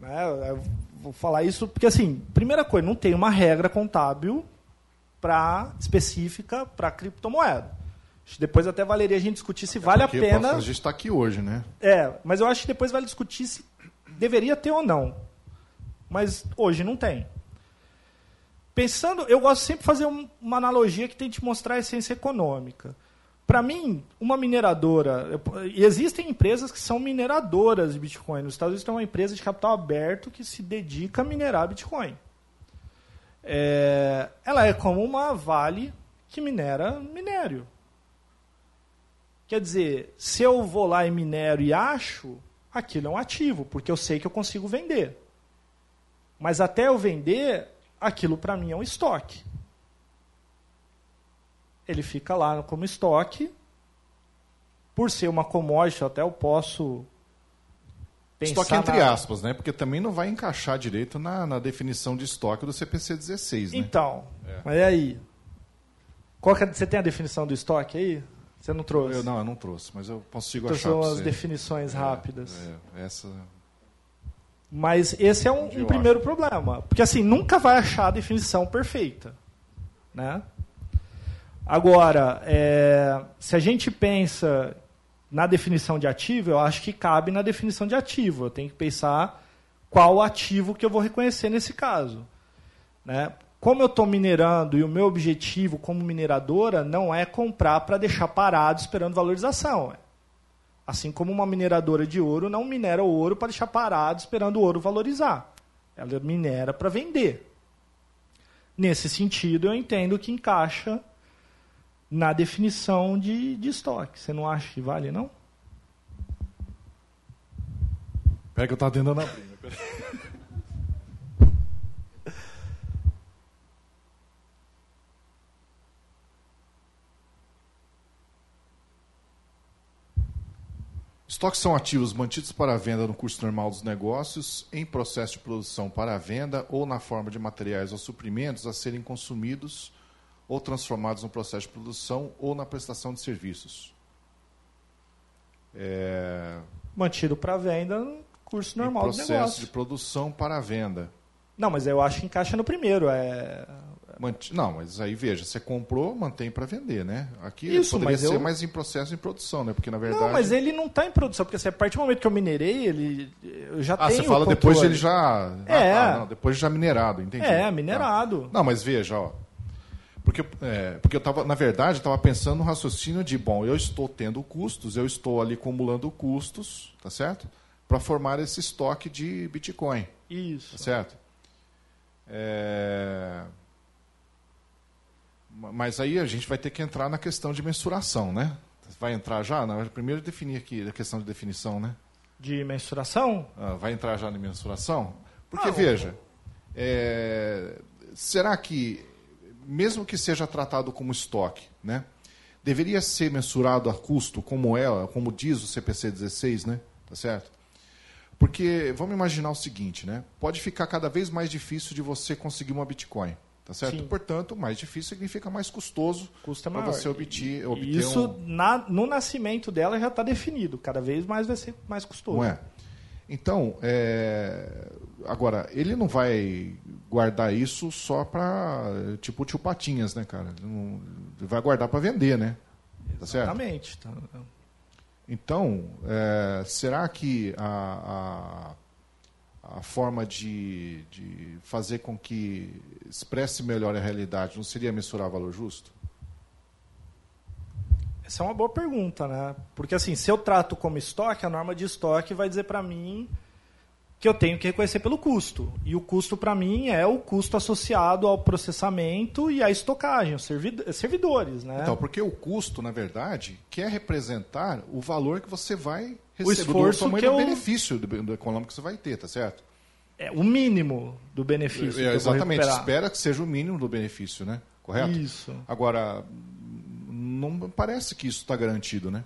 né, eu vou falar isso porque, assim, primeira coisa, não tem uma regra contábil pra, específica para criptomoeda. Depois até valeria a gente discutir se até vale a pena. A gente está aqui hoje, né? É, mas eu acho que depois vale discutir se deveria ter ou não mas hoje não tem. Pensando, eu gosto sempre de fazer uma analogia que tente mostrar a essência econômica. Para mim, uma mineradora. Existem empresas que são mineradoras de Bitcoin. Nos Estados Unidos tem uma empresa de capital aberto que se dedica a minerar Bitcoin. É, ela é como uma Vale que minera minério. Quer dizer, se eu vou lá e minero e acho, aquilo é um ativo, porque eu sei que eu consigo vender. Mas até eu vender, aquilo para mim é um estoque. Ele fica lá como estoque. Por ser uma commodity, até eu posso estoque entre na... aspas, né? Porque também não vai encaixar direito na, na definição de estoque do CPC 16, né? Então, é. mas aí? Qual é, você tem a definição do estoque aí? Você não trouxe? Eu, não, eu não trouxe, mas eu consigo trouxe achar. São as definições é, rápidas. É, essa mas esse é um, um primeiro problema. Porque assim, nunca vai achar a definição perfeita. Né? Agora, é, se a gente pensa na definição de ativo, eu acho que cabe na definição de ativo. Eu tenho que pensar qual ativo que eu vou reconhecer nesse caso. Né? Como eu estou minerando e o meu objetivo como mineradora não é comprar para deixar parado esperando valorização. Assim como uma mineradora de ouro não minera o ouro para deixar parado esperando o ouro valorizar. Ela minera para vender. Nesse sentido, eu entendo que encaixa na definição de, de estoque. Você não acha que vale, não? Pera que eu estava tentando abrir. Estoques são ativos mantidos para venda no curso normal dos negócios, em processo de produção para venda ou na forma de materiais ou suprimentos a serem consumidos ou transformados no processo de produção ou na prestação de serviços. É... Mantido para venda no curso normal dos negócios. Processo de produção para venda. Não, mas eu acho que encaixa no primeiro. É não, mas aí veja, você comprou, mantém para vender, né? Aqui Isso, poderia ser eu... mais em processo em produção, né? Porque na verdade. Não, mas ele não está em produção, porque assim, a partir do momento que eu minerei, ele eu já ah, tenho. Ah, você fala depois ele já. É. Ah, tá, não, depois já minerado, entendi. É, minerado. Tá. Não, mas veja, ó. Porque, é, porque eu estava, na verdade, estava pensando no raciocínio de, bom, eu estou tendo custos, eu estou ali acumulando custos, tá certo? Para formar esse estoque de Bitcoin. Isso. Tá certo? É... Mas aí a gente vai ter que entrar na questão de mensuração, né? Vai entrar já? Não, primeiro definir aqui a questão de definição, né? De mensuração? Ah, vai entrar já na mensuração? Porque, ah, veja, é... será que, mesmo que seja tratado como estoque, né? Deveria ser mensurado a custo, como é, como diz o CPC 16, né? Tá certo? Porque vamos imaginar o seguinte, né? Pode ficar cada vez mais difícil de você conseguir uma Bitcoin. Tá certo? Sim. Portanto, mais difícil significa mais custoso para você obter, obter Isso, um... na, no nascimento dela, já está definido. Cada vez mais vai ser mais custoso. Não é? Então, é... agora, ele não vai guardar isso só para, tipo, tio Patinhas, né, cara? Ele, não... ele vai guardar para vender, né? Tá Exatamente. Certo? Tá... Então, é... será que a, a a forma de, de fazer com que expresse melhor a realidade não seria mensurar valor justo? Essa é uma boa pergunta, né? Porque assim, se eu trato como estoque, a norma de estoque vai dizer para mim que eu tenho que reconhecer pelo custo. E o custo para mim é o custo associado ao processamento e à estocagem, os servidores, né? Então, porque o custo, na verdade, quer representar o valor que você vai o esforço do que eu... benefício do, do econômico que você vai ter, tá certo? É o mínimo do benefício. É, exatamente, espera que seja o mínimo do benefício, né? Correto? Isso. Agora, não parece que isso está garantido, né?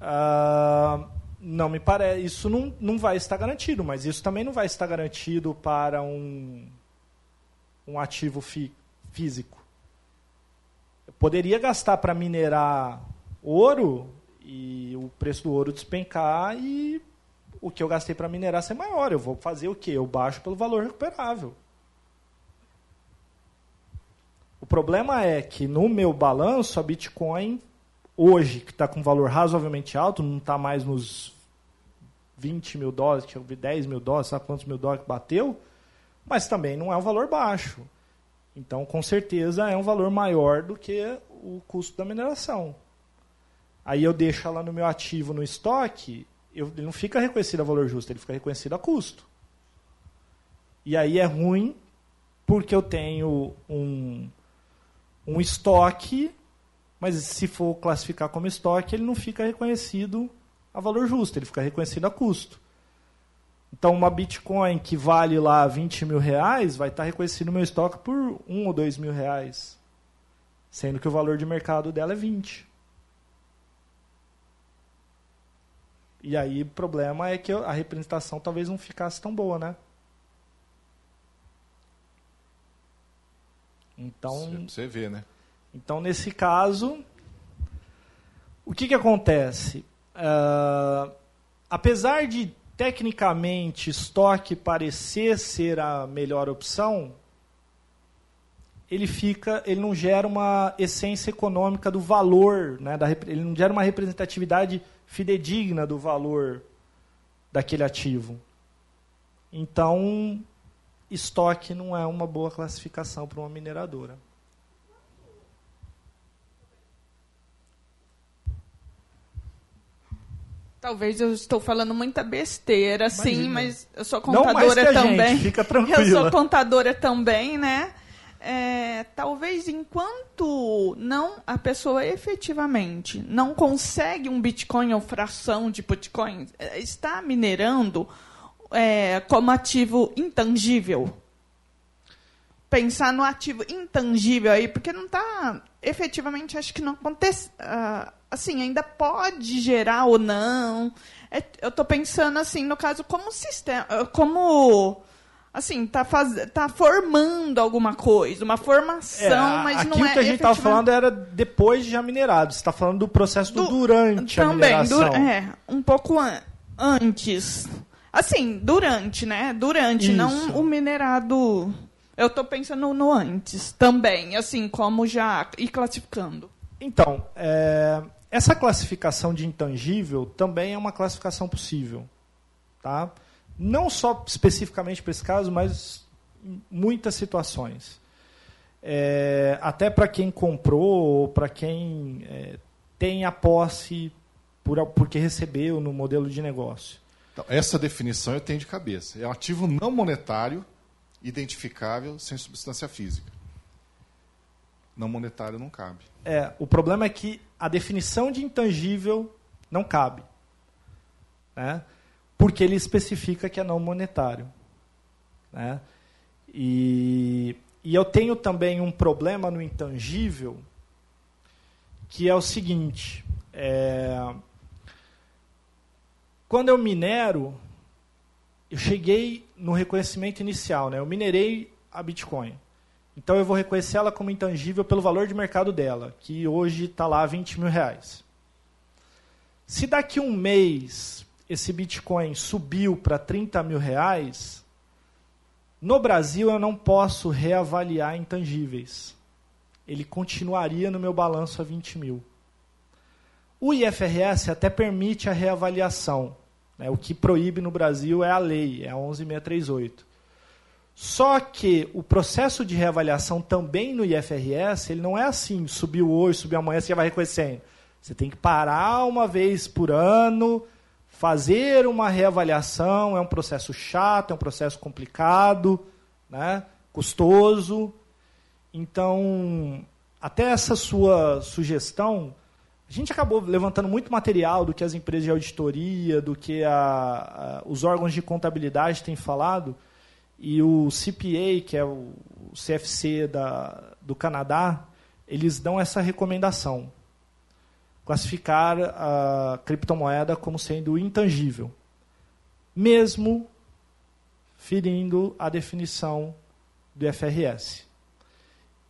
Uh, não me parece. Isso não, não vai estar garantido, mas isso também não vai estar garantido para um, um ativo fi, físico. Eu poderia gastar para minerar ouro e o preço do ouro despencar e o que eu gastei para minerar ser maior. Eu vou fazer o quê? Eu baixo pelo valor recuperável. O problema é que no meu balanço a Bitcoin hoje, que está com um valor razoavelmente alto, não está mais nos 20 mil dólares, que eu vi 10 mil dólares, sabe quantos mil dólares bateu, mas também não é um valor baixo. Então, com certeza, é um valor maior do que o custo da mineração. Aí eu deixo ela no meu ativo no estoque, eu, ele não fica reconhecido a valor justo, ele fica reconhecido a custo. E aí é ruim porque eu tenho um, um estoque, mas se for classificar como estoque, ele não fica reconhecido a valor justo, ele fica reconhecido a custo. Então, uma Bitcoin que vale lá 20 mil reais vai estar reconhecido no meu estoque por 1 ou 2 mil reais, sendo que o valor de mercado dela é 20. E aí o problema é que a representação talvez não ficasse tão boa, né? Então. Você vê, né? Então, nesse caso, o que, que acontece? Uh, apesar de tecnicamente estoque parecer ser a melhor opção, ele fica, ele não gera uma essência econômica do valor, né, da, ele não gera uma representatividade fidedigna do valor daquele ativo. Então, estoque não é uma boa classificação para uma mineradora. Talvez eu estou falando muita besteira, Imagina. sim, mas eu sou contadora também. Gente, fica tranquila. Eu sou contadora também, né? É, talvez enquanto não a pessoa efetivamente não consegue um Bitcoin ou fração de Bitcoin, é, está minerando é, como ativo intangível. Pensar no ativo intangível aí, porque não está efetivamente, acho que não acontece. Uh, assim, ainda pode gerar ou não. É, eu estou pensando assim, no caso, como sistema, como assim, tá, faz... tá formando alguma coisa, uma formação, é, mas não é. Aquilo que a gente estava falando era depois de já minerado. Você está falando do processo do, durante também, a mineração. Também, é, um pouco an antes. Assim, durante, né? Durante, Isso. não o minerado. Eu estou pensando no antes também, assim, como já ir classificando. Então, é, essa classificação de intangível também é uma classificação possível, tá? Não só especificamente para esse caso, mas muitas situações. É, até para quem comprou, ou para quem é, tem a posse por, porque recebeu no modelo de negócio. Então, essa definição eu tenho de cabeça. É um ativo não monetário identificável sem substância física. Não monetário não cabe. É, o problema é que a definição de intangível não cabe. Né? Porque ele especifica que é não monetário. Né? E, e eu tenho também um problema no intangível, que é o seguinte: é, quando eu minero, eu cheguei no reconhecimento inicial, né? eu minerei a Bitcoin. Então eu vou reconhecer ela como intangível pelo valor de mercado dela, que hoje está lá 20 mil reais. Se daqui um mês esse Bitcoin subiu para 30 mil reais, no Brasil eu não posso reavaliar intangíveis. Ele continuaria no meu balanço a 20 mil. O IFRS até permite a reavaliação. Né? O que proíbe no Brasil é a lei, é a 11638. Só que o processo de reavaliação também no IFRS, ele não é assim, subiu hoje, subiu amanhã, você já vai reconhecendo. Você tem que parar uma vez por ano, fazer uma reavaliação, é um processo chato, é um processo complicado, né? custoso. Então, até essa sua sugestão, a gente acabou levantando muito material do que as empresas de auditoria, do que a, a, os órgãos de contabilidade têm falado, e o CPA, que é o CFC da, do Canadá, eles dão essa recomendação. Classificar a criptomoeda como sendo intangível. Mesmo ferindo a definição do FRS.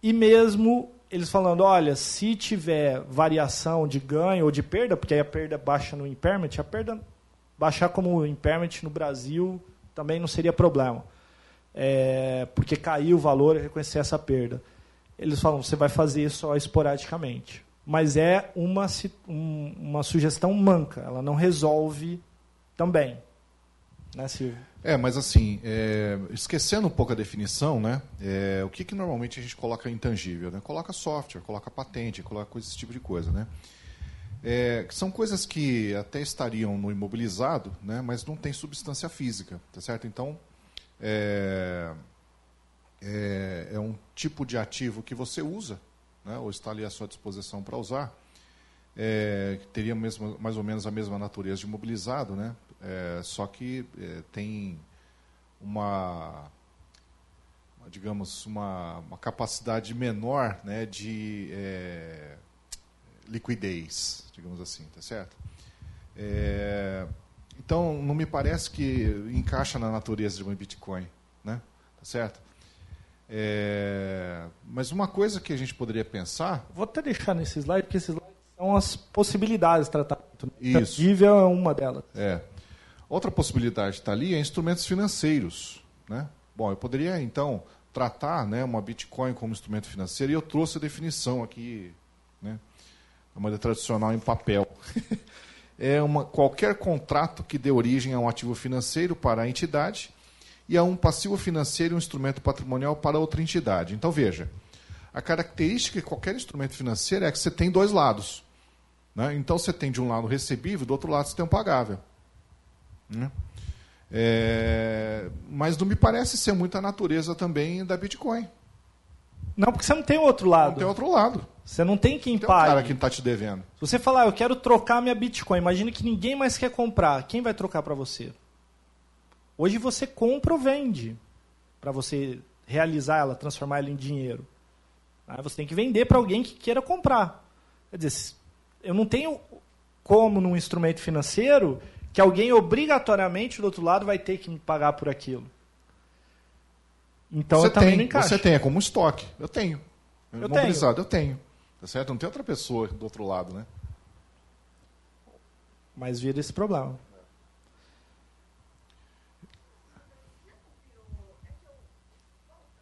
E mesmo eles falando, olha, se tiver variação de ganho ou de perda, porque aí a perda baixa no impairment, a perda baixar como impairment no Brasil também não seria problema é, porque caiu o valor e reconhecer essa perda. Eles falam, você vai fazer só esporadicamente. Mas é uma, uma sugestão manca, ela não resolve também. Né, Silvio? É, mas assim, é, esquecendo um pouco a definição, né, é, o que, que normalmente a gente coloca intangível? Né? Coloca software, coloca patente, coloca esse tipo de coisa. Né? É, são coisas que até estariam no imobilizado, né, mas não tem substância física, tá certo? Então, é, é, é, um tipo de ativo que você usa, né, ou está ali à sua disposição para usar, é, teria mesmo, mais ou menos a mesma natureza de imobilizado, né, é, só que é, tem uma, digamos, uma, uma capacidade menor né, de é, liquidez, digamos assim, tá certo? É, então, não me parece que encaixa na natureza de um Bitcoin, né? Tá certo? É... Mas uma coisa que a gente poderia pensar... Vou até deixar nesse slide, porque esses slides são as possibilidades de tratamento. Isso. Nível é uma delas. É. Outra possibilidade que está ali é instrumentos financeiros. Né? Bom, eu poderia, então, tratar né, uma Bitcoin como instrumento financeiro, e eu trouxe a definição aqui, né, a moeda tradicional em papel. é uma, qualquer contrato que dê origem a um ativo financeiro para a entidade e a um passivo financeiro e um instrumento patrimonial para outra entidade. Então, veja, a característica de qualquer instrumento financeiro é que você tem dois lados. Né? Então, você tem de um lado recebível, do outro lado você tem um pagável. Né? É, mas não me parece ser muita natureza também da Bitcoin. Não, porque você não tem outro lado. Não tem outro lado. Você não tem quem tem pague. Tem um cara que está te devendo. Se você falar, eu quero trocar minha Bitcoin, imagina que ninguém mais quer comprar. Quem vai trocar para você? Hoje você compra ou vende para você realizar ela, transformar ela em dinheiro. Aí você tem que vender para alguém que queira comprar. Quer dizer, eu não tenho como num instrumento financeiro que alguém obrigatoriamente do outro lado vai ter que me pagar por aquilo. Então você eu também tem, não encaixo. Você tem, é como estoque. Eu tenho. Eu Mobilizado, tenho. eu tenho. Tá certo? Não tem outra pessoa do outro lado, né? Mas vira esse problema.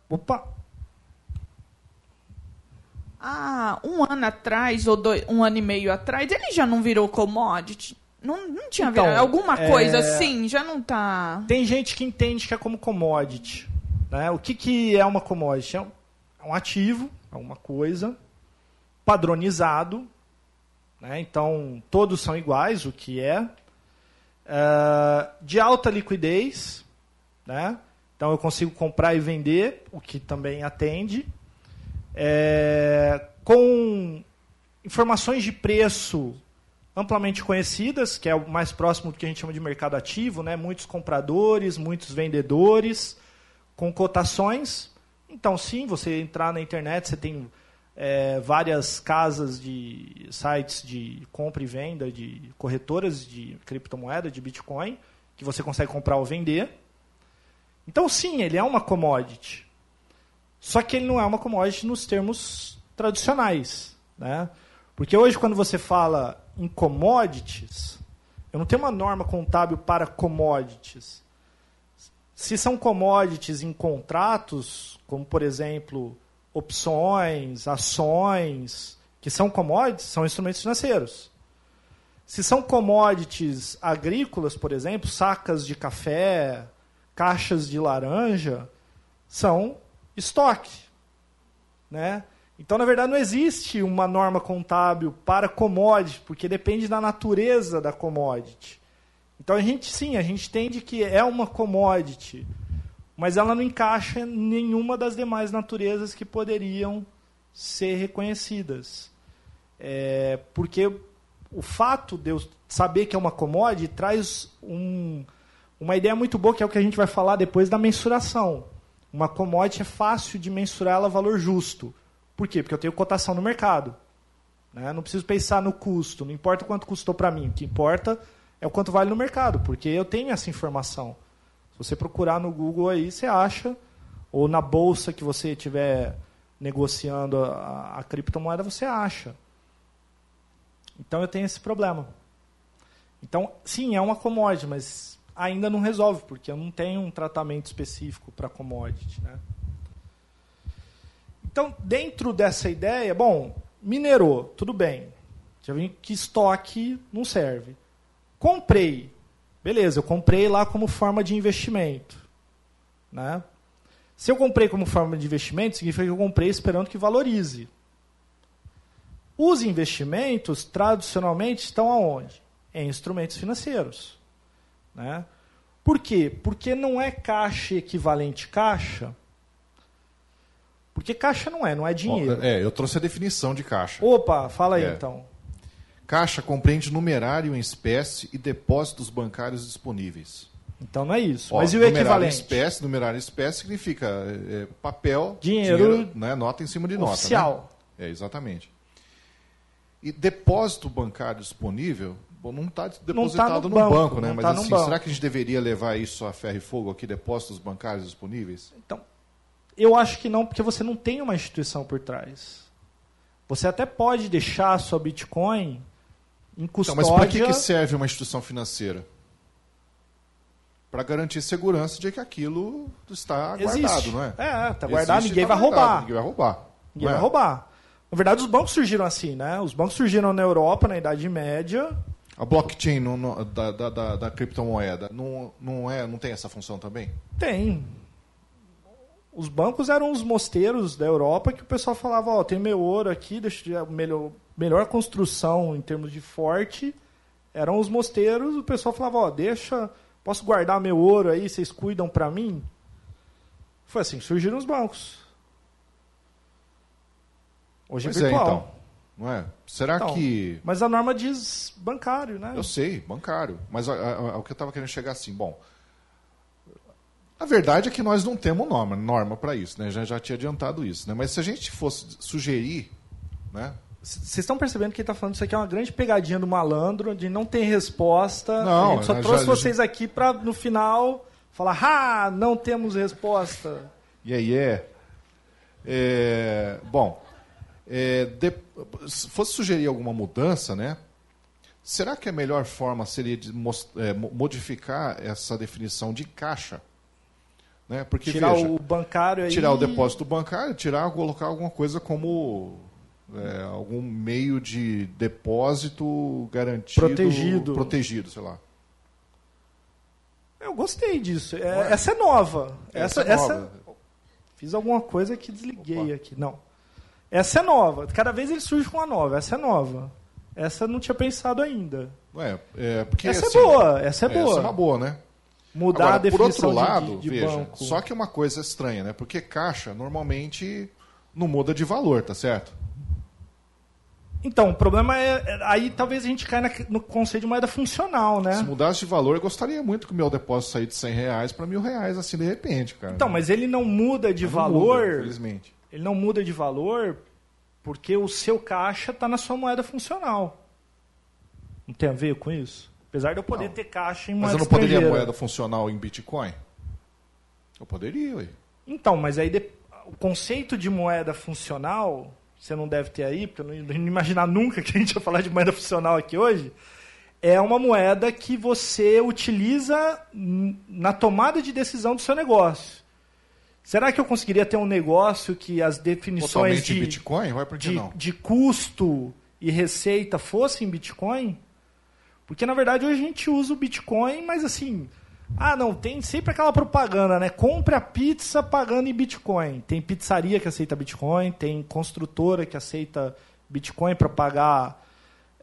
Opa! Ah, um ano atrás, ou dois, um ano e meio atrás, ele já não virou commodity? Não, não tinha Então, virado. Alguma é- coisa assim, já não tá. Tem gente que entende que é como commodity. Né? O que, que é uma commodity? É um, é um ativo, é uma coisa padronizado. Né? Então, todos são iguais, o que é. é, de alta liquidez, né? Então eu consigo comprar e vender, o que também atende. É, com informações de preço amplamente conhecidas, que é o mais próximo do que a gente chama de mercado ativo, né? muitos compradores, muitos vendedores, com cotações. Então, sim, você entrar na internet, você tem é, várias casas de sites de compra e venda, de corretoras de criptomoeda, de Bitcoin, que você consegue comprar ou vender. Então, sim, ele é uma commodity. Só que ele não é uma commodity nos termos tradicionais. Né? Porque hoje, quando você fala em commodities, eu não tenho uma norma contábil para commodities. Se são commodities em contratos, como por exemplo opções, ações, que são commodities, são instrumentos financeiros. Se são commodities agrícolas, por exemplo, sacas de café, caixas de laranja, são estoque. Né? Então, na verdade, não existe uma norma contábil para commodity, porque depende da natureza da commodity. Então, a gente, sim, a gente entende que é uma commodity, mas ela não encaixa em nenhuma das demais naturezas que poderiam ser reconhecidas. É, porque o fato de eu saber que é uma commodity traz um, uma ideia muito boa, que é o que a gente vai falar depois da mensuração. Uma commodity é fácil de mensurar ela valor justo. Por quê? Porque eu tenho cotação no mercado. Né? Não preciso pensar no custo, não importa quanto custou para mim. O que importa é o quanto vale no mercado, porque eu tenho essa informação. Se você procurar no Google aí, você acha, ou na bolsa que você estiver negociando a, a criptomoeda, você acha. Então eu tenho esse problema. Então, sim, é uma commodity, mas ainda não resolve, porque eu não tenho um tratamento específico para commodity. Né? Então, dentro dessa ideia, bom, minerou, tudo bem. Já vi que estoque não serve. Comprei. Beleza, eu comprei lá como forma de investimento. Né? Se eu comprei como forma de investimento, significa que eu comprei esperando que valorize. Os investimentos, tradicionalmente, estão aonde? Em instrumentos financeiros. Né? Por quê? Porque não é caixa equivalente caixa porque caixa não é, não é dinheiro. É, eu trouxe a definição de caixa. Opa, fala aí É. então. Caixa compreende numerário em espécie e depósitos bancários disponíveis. Então não é isso. Ó, Mas e o numerário equivalente? em espécie, numerário em espécie significa é, é, papel, Dinheiro né, nota em cima de nota. Oficial. Né? É, exatamente. E depósito bancário disponível, não está depositado no no, banco, banco, né? não Mas tá assim, banco. será que a gente deveria levar isso a ferro e fogo aqui, depósitos bancários disponíveis? Então, eu acho que não, porque você não tem uma instituição por trás. Você até pode deixar a sua Bitcoin em Então, custódia. mas para que, que serve uma instituição financeira? Para garantir segurança de que aquilo está guardado, Existe. não é? É, tá guardado, Existe, ninguém tá vai guardado, roubar. Ninguém vai roubar. Ninguém não vai é? roubar. Na verdade, os bancos surgiram assim, né? Os bancos surgiram na Europa, na Idade Média. A blockchain no- no- da, da, da, da criptomoeda não, não, é, não tem essa função também? Tem. Os bancos eram os mosteiros da Europa que o pessoal falava, ó, tem meu ouro aqui, deixa melhor, melhor construção em termos de forte. Eram os mosteiros, o pessoal falava, ó, deixa, posso guardar meu ouro aí, vocês cuidam pra mim? Foi assim que surgiram os bancos. Hoje Pois é é, virtual. então. Não é? Será Então, que. Mas a norma diz bancário, né? Eu sei, bancário. Mas a- a- a- o que eu estava querendo chegar assim, bom. A verdade é que nós não temos norma, norma para isso, né? Já, já tinha adiantado isso, né? Mas se a gente fosse sugerir, né? Vocês estão percebendo que ele está falando isso aqui é uma grande pegadinha do malandro, de não ter resposta. Não, a gente só já- trouxe já- vocês aqui para, no final, falar, ah, não temos resposta. E aí é. é, bom, é, de- se fosse sugerir alguma mudança, né? Será que a melhor forma seria de é, mo- modificar essa definição de caixa? Né? Porque tirar veja, o bancário aí. tirar o depósito bancário, tirar, colocar alguma coisa como é, algum meio de depósito garantido, Protegido. protegido, sei lá. Eu gostei disso. É, é? Essa é nova. Essa, é essa, nova. Fiz alguma coisa que desliguei Opa. aqui. Não. Essa é nova. Cada vez ele surge com uma nova. Essa é nova. Essa eu não tinha pensado ainda. Ué, é, porque, essa assim, é boa. Essa é boa. Essa é uma boa, né? mudar a Agora, por definição outro de- lado, de, de veja, banco. só que é uma coisa estranha, né? Porque caixa normalmente não muda de valor, tá certo? Então, o problema é, é- aí talvez a gente caia no conceito de moeda funcional, né? Se mudasse de valor, eu gostaria muito que o meu depósito saísse de 100 reais para mil reais, assim, de repente, cara. Então, mas ele não muda de Não valor. muda, infelizmente. Ele não muda de valor porque o seu caixa está na sua moeda funcional. Não tem a ver com isso? Apesar de eu poder Não. ter caixa em Mas moeda eu não poderia moeda funcional em Bitcoin? Eu poderia, ué. Então, mas aí de- o conceito de moeda funcional, você não deve ter aí, porque eu não, imaginar nunca que a gente ia falar de moeda funcional aqui hoje, é uma moeda que você utiliza na tomada de decisão do seu negócio. Será que eu conseguiria ter um negócio que as definições de, Bitcoin? Vai que de, não? de custo e receita fossem em Bitcoin? Porque na verdade hoje a gente usa o Bitcoin, mas assim, ah não, tem sempre aquela propaganda, né? Compre a pizza pagando em Bitcoin. Tem pizzaria que aceita Bitcoin, tem construtora que aceita Bitcoin para pagar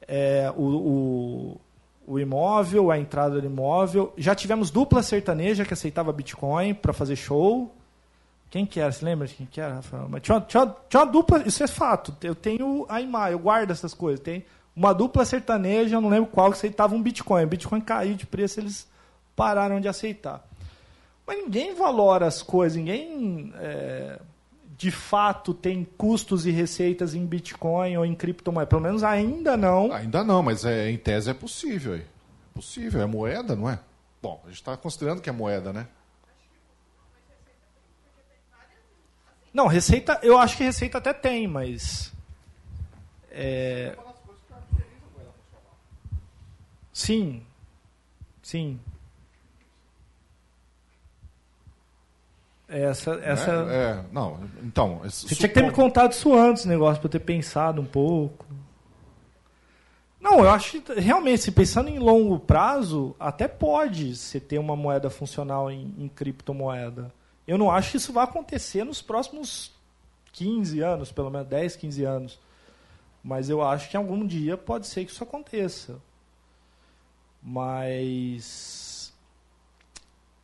é, o, o, o imóvel, a entrada do imóvel. Já tivemos dupla sertaneja que aceitava Bitcoin para fazer show. Quem que era? Você lembra de quem que era, Rafael? Mas tinha, tinha, tinha uma dupla, isso é fato. Eu tenho a imagem, eu guardo essas coisas. Tem uma dupla sertaneja, eu não lembro qual, que aceitava um Bitcoin. O Bitcoin caiu de preço, eles pararam de aceitar. Mas ninguém valora as coisas, ninguém é, de fato tem custos e receitas em Bitcoin ou em criptomoeda. Pelo menos ainda não. Ainda não, mas é, em tese é possível. É possível, é moeda, não é? Bom, a gente está considerando que é moeda, né? Não, receita, eu acho que receita até tem, mas. É... Sim. Sim. Essa, essa... É, é, não, então. Você tinha que ter me contado isso antes, negócio, pra eu ter pensado um pouco. Não, eu acho que realmente, se pensando em longo prazo, até pode você ter uma moeda funcional em, em criptomoeda. Eu não acho que isso vai acontecer nos próximos 15 anos, pelo menos 10, 15 anos. Mas eu acho que algum dia pode ser que isso aconteça. Mas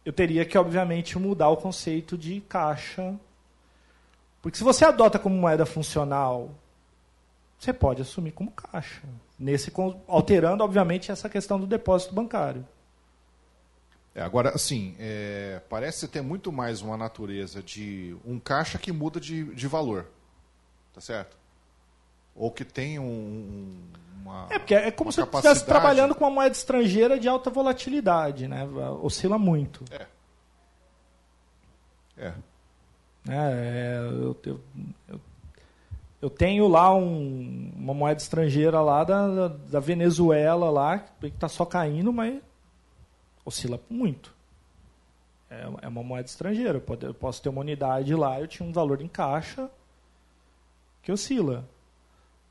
eu teria que, obviamente, mudar o conceito de caixa. Porque se você adota como moeda funcional, você pode assumir como caixa. Nesse, alterando, obviamente, essa questão do depósito bancário. É, agora, assim, é, parece ter muito mais uma natureza de um caixa que muda de, de valor. Tá certo? Ou que tem um, uma. É, porque é como se você estivesse capacidade- trabalhando com uma moeda estrangeira de alta volatilidade, né? Oscila muito. É. É. É, eu, eu, eu, eu tenho lá um- uma moeda estrangeira lá da, da- da Venezuela lá, que está só caindo, mas oscila muito. É, é uma moeda estrangeira. Eu, posso ter uma unidade lá, eu tinha um valor em caixa que oscila.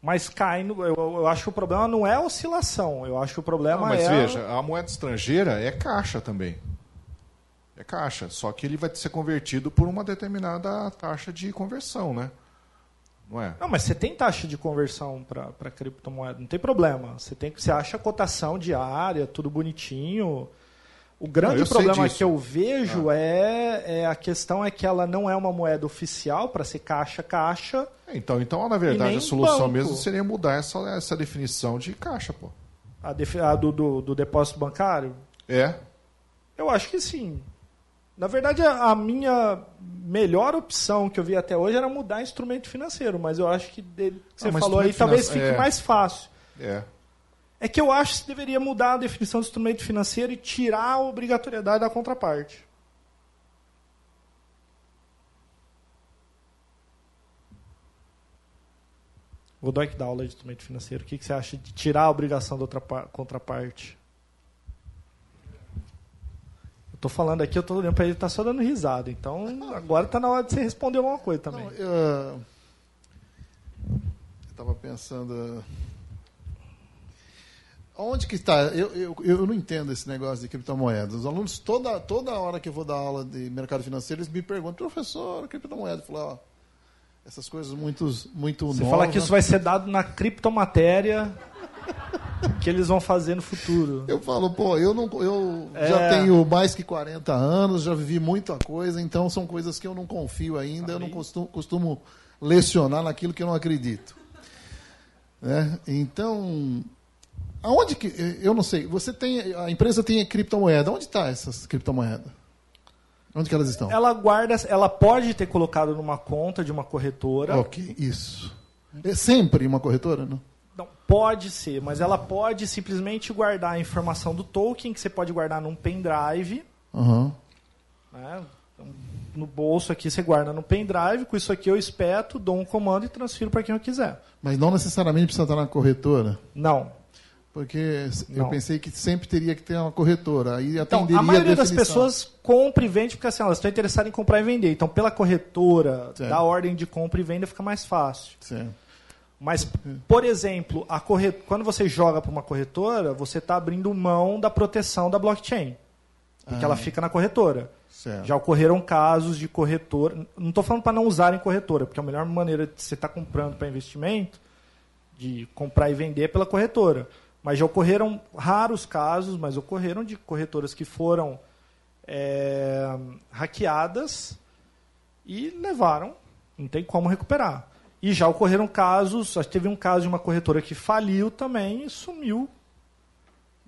Mas cai no, eu, eu acho que o problema não é a oscilação. Eu acho que o problema Não, mas é. veja, a moeda estrangeira é caixa também. É caixa. Só que ele vai ser convertido por uma determinada taxa de conversão, né? Não é? Não, mas você tem taxa de conversão para criptomoeda, não tem problema. Você tem você acha a cotação diária, tudo bonitinho. O grande Não, problema. Ah. que eu vejo é, é a questão é que ela não é uma moeda oficial para ser caixa caixa. É, Então, então, na verdade, a solução banco. mesmo seria mudar essa, essa definição de caixa, pô. A, defi- a do, do, do depósito bancário. É. Eu acho que sim. Na verdade, a a minha melhor opção que eu vi até hoje era mudar instrumento financeiro, mas eu acho que dele, que você Ah, falou aí talvez fique é. mais fácil. É. É que eu acho que deveria mudar a definição de instrumento financeiro e tirar a obrigatoriedade da contraparte. O Doc dá aula de instrumento financeiro. O que que você acha de tirar a obrigação da outra pa- contraparte? Eu tô falando aqui, eu tô olhando pra ele, ele tá só dando risada. Então, agora tá na hora de você responder alguma coisa também. Não, eu estava pensando. Onde que está? Eu, eu, eu não entendo esse negócio de criptomoedas. Os alunos, toda, toda hora que eu vou dar aula de mercado financeiro, eles me perguntam, professor, criptomoeda. Eu falo, ó, essas coisas muito, muito Você novas. fala que isso vai ser dado na criptomatéria. que eles vão fazer no futuro. Eu falo, pô, eu, não, eu É. já tenho mais que 40 anos, já vivi muita coisa, então são coisas que eu não confio ainda, eu não costumo, costumo lecionar naquilo que eu não acredito. Né? Então, aonde que. Eu não sei, você tem. A empresa tem criptomoeda. Onde está essas criptomoedas? Onde que elas estão? Ela guarda, ela pode ter colocado numa conta de uma corretora. Ok, isso. É sempre uma corretora, não? Não, pode ser, mas ela pode simplesmente guardar a informação do token, que você pode guardar num pendrive. Aham. Né? Então, no bolso aqui você guarda no pendrive, com isso aqui eu espeto, dou um comando e transfiro para quem eu quiser. Mas não necessariamente precisa estar na corretora. Não. Porque eu Não. pensei que sempre teria que ter uma corretora. Aí Então, atenderia a maioria das definição. pessoas compra e vende porque assim, elas estão interessadas em comprar e vender. Então, pela corretora, Certo. da ordem de compra e venda fica mais fácil. Certo. Mas, por exemplo, a corre... quando você joga para uma corretora, você está abrindo mão da proteção da blockchain. Porque Ah. ela fica na corretora. Certo. Já ocorreram casos de corretora. Não estou falando para não usarem corretora, porque a melhor maneira de você estar comprando para investimento, de comprar e vender, é pela corretora. Mas já ocorreram raros casos, mas ocorreram de corretoras que foram é, hackeadas e levaram. Não tem como recuperar. E já ocorreram casos, acho que teve um caso de uma corretora que faliu também e sumiu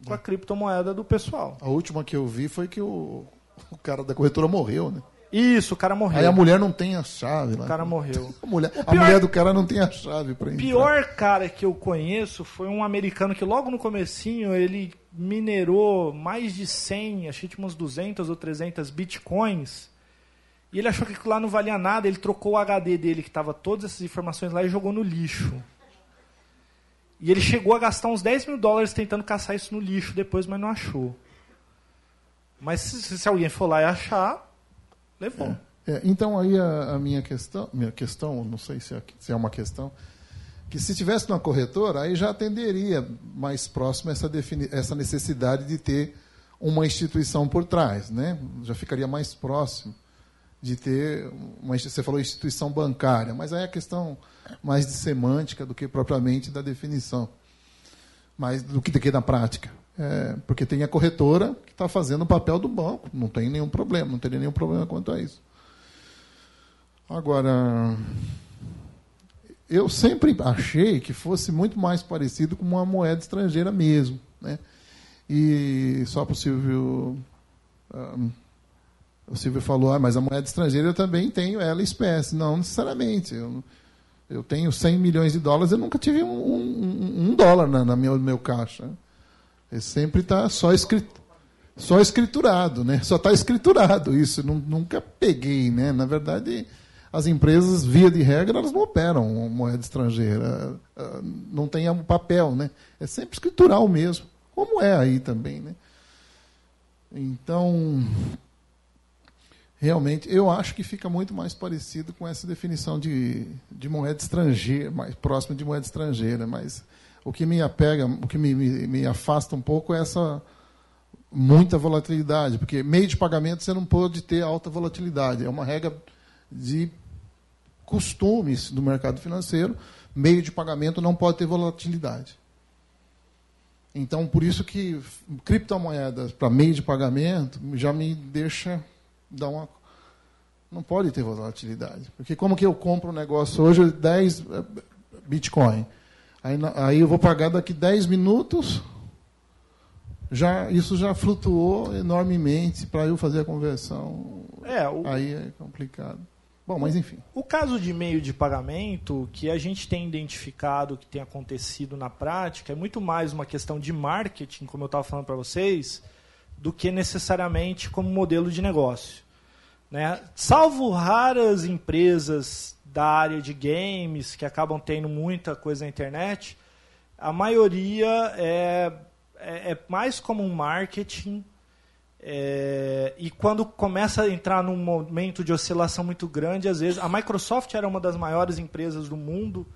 com a criptomoeda do pessoal. A última que eu vi foi que o, o cara da corretora morreu, né? Isso, o cara morreu. Aí a mulher não tem a chave lá. O cara morreu. A mulher, a pior- mulher do cara não tem a chave para O entrar. pior cara que eu conheço foi um americano que logo no comecinho ele minerou mais de 100, achei que tinha umas 200 ou 300 bitcoins. E ele achou que aquilo lá não valia nada, ele trocou o HD dele que tava todas essas informações lá e jogou no lixo. E ele chegou a gastar uns 10 mil dólares tentando caçar isso no lixo depois, mas não achou. Mas se, se alguém for lá e achar, levou. É, então aí a, a minha questão, minha questão, não sei se é, se é uma questão, que se tivesse uma corretora, aí já atenderia mais próximo essa, essa necessidade de ter uma instituição por trás, né? Já ficaria mais próximo de ter uma você falou instituição bancária, mas aí é questão mais de semântica do que propriamente da definição, mais do que, do que da prática. É, porque tem a corretora que está fazendo o papel do banco, não tem nenhum problema, não teria nenhum problema quanto a isso. Agora, eu sempre achei que fosse muito mais parecido com uma moeda estrangeira mesmo. Né? E só para o Silvio. ah, o Silvio falou, ah, mas a moeda estrangeira eu também tenho ela espécie. Não necessariamente. Eu, eu tenho 100 milhões de dólares, eu nunca tive um, um- um dólar na, na meu, meu caixa. Ele sempre está só escrito. Só escriturado, né? Só está escriturado isso. Nu- Nunca peguei, né? Na verdade, as empresas, via de regra, elas não operam moeda estrangeira. Ah, Não tem um papel, né? É sempre escritural mesmo. Como é aí também, né? Então, realmente, eu acho que fica muito mais parecido com essa definição de, de moeda estrangeira, mais próximo de moeda estrangeira. Mas o que me apega, o que me, me, me afasta um pouco é essa muita volatilidade, porque meio de pagamento você não pode ter alta volatilidade. É uma regra de costumes do mercado financeiro. Meio de pagamento não pode ter volatilidade. Então, por isso que criptomoedas para meio de pagamento já me deixa dar uma. Não pode ter volatilidade. Porque como que eu compro um negócio hoje, 10 eh, Bitcoin. Aí, aí eu vou pagar daqui 10 minutos, já, isso já flutuou enormemente para eu fazer a conversão. É, o, Aí é complicado. Bom, mas enfim. O caso de meio de pagamento que a gente tem identificado que tem acontecido na prática é muito mais uma questão de marketing, como eu estava falando para vocês, do que necessariamente como modelo de negócio. Né? Salvo raras empresas da área de games que acabam tendo muita coisa na internet, a maioria é, é, é mais como um marketing é, e quando começa a entrar num momento de oscilação muito grande, às vezes a Microsoft era uma das maiores empresas do mundo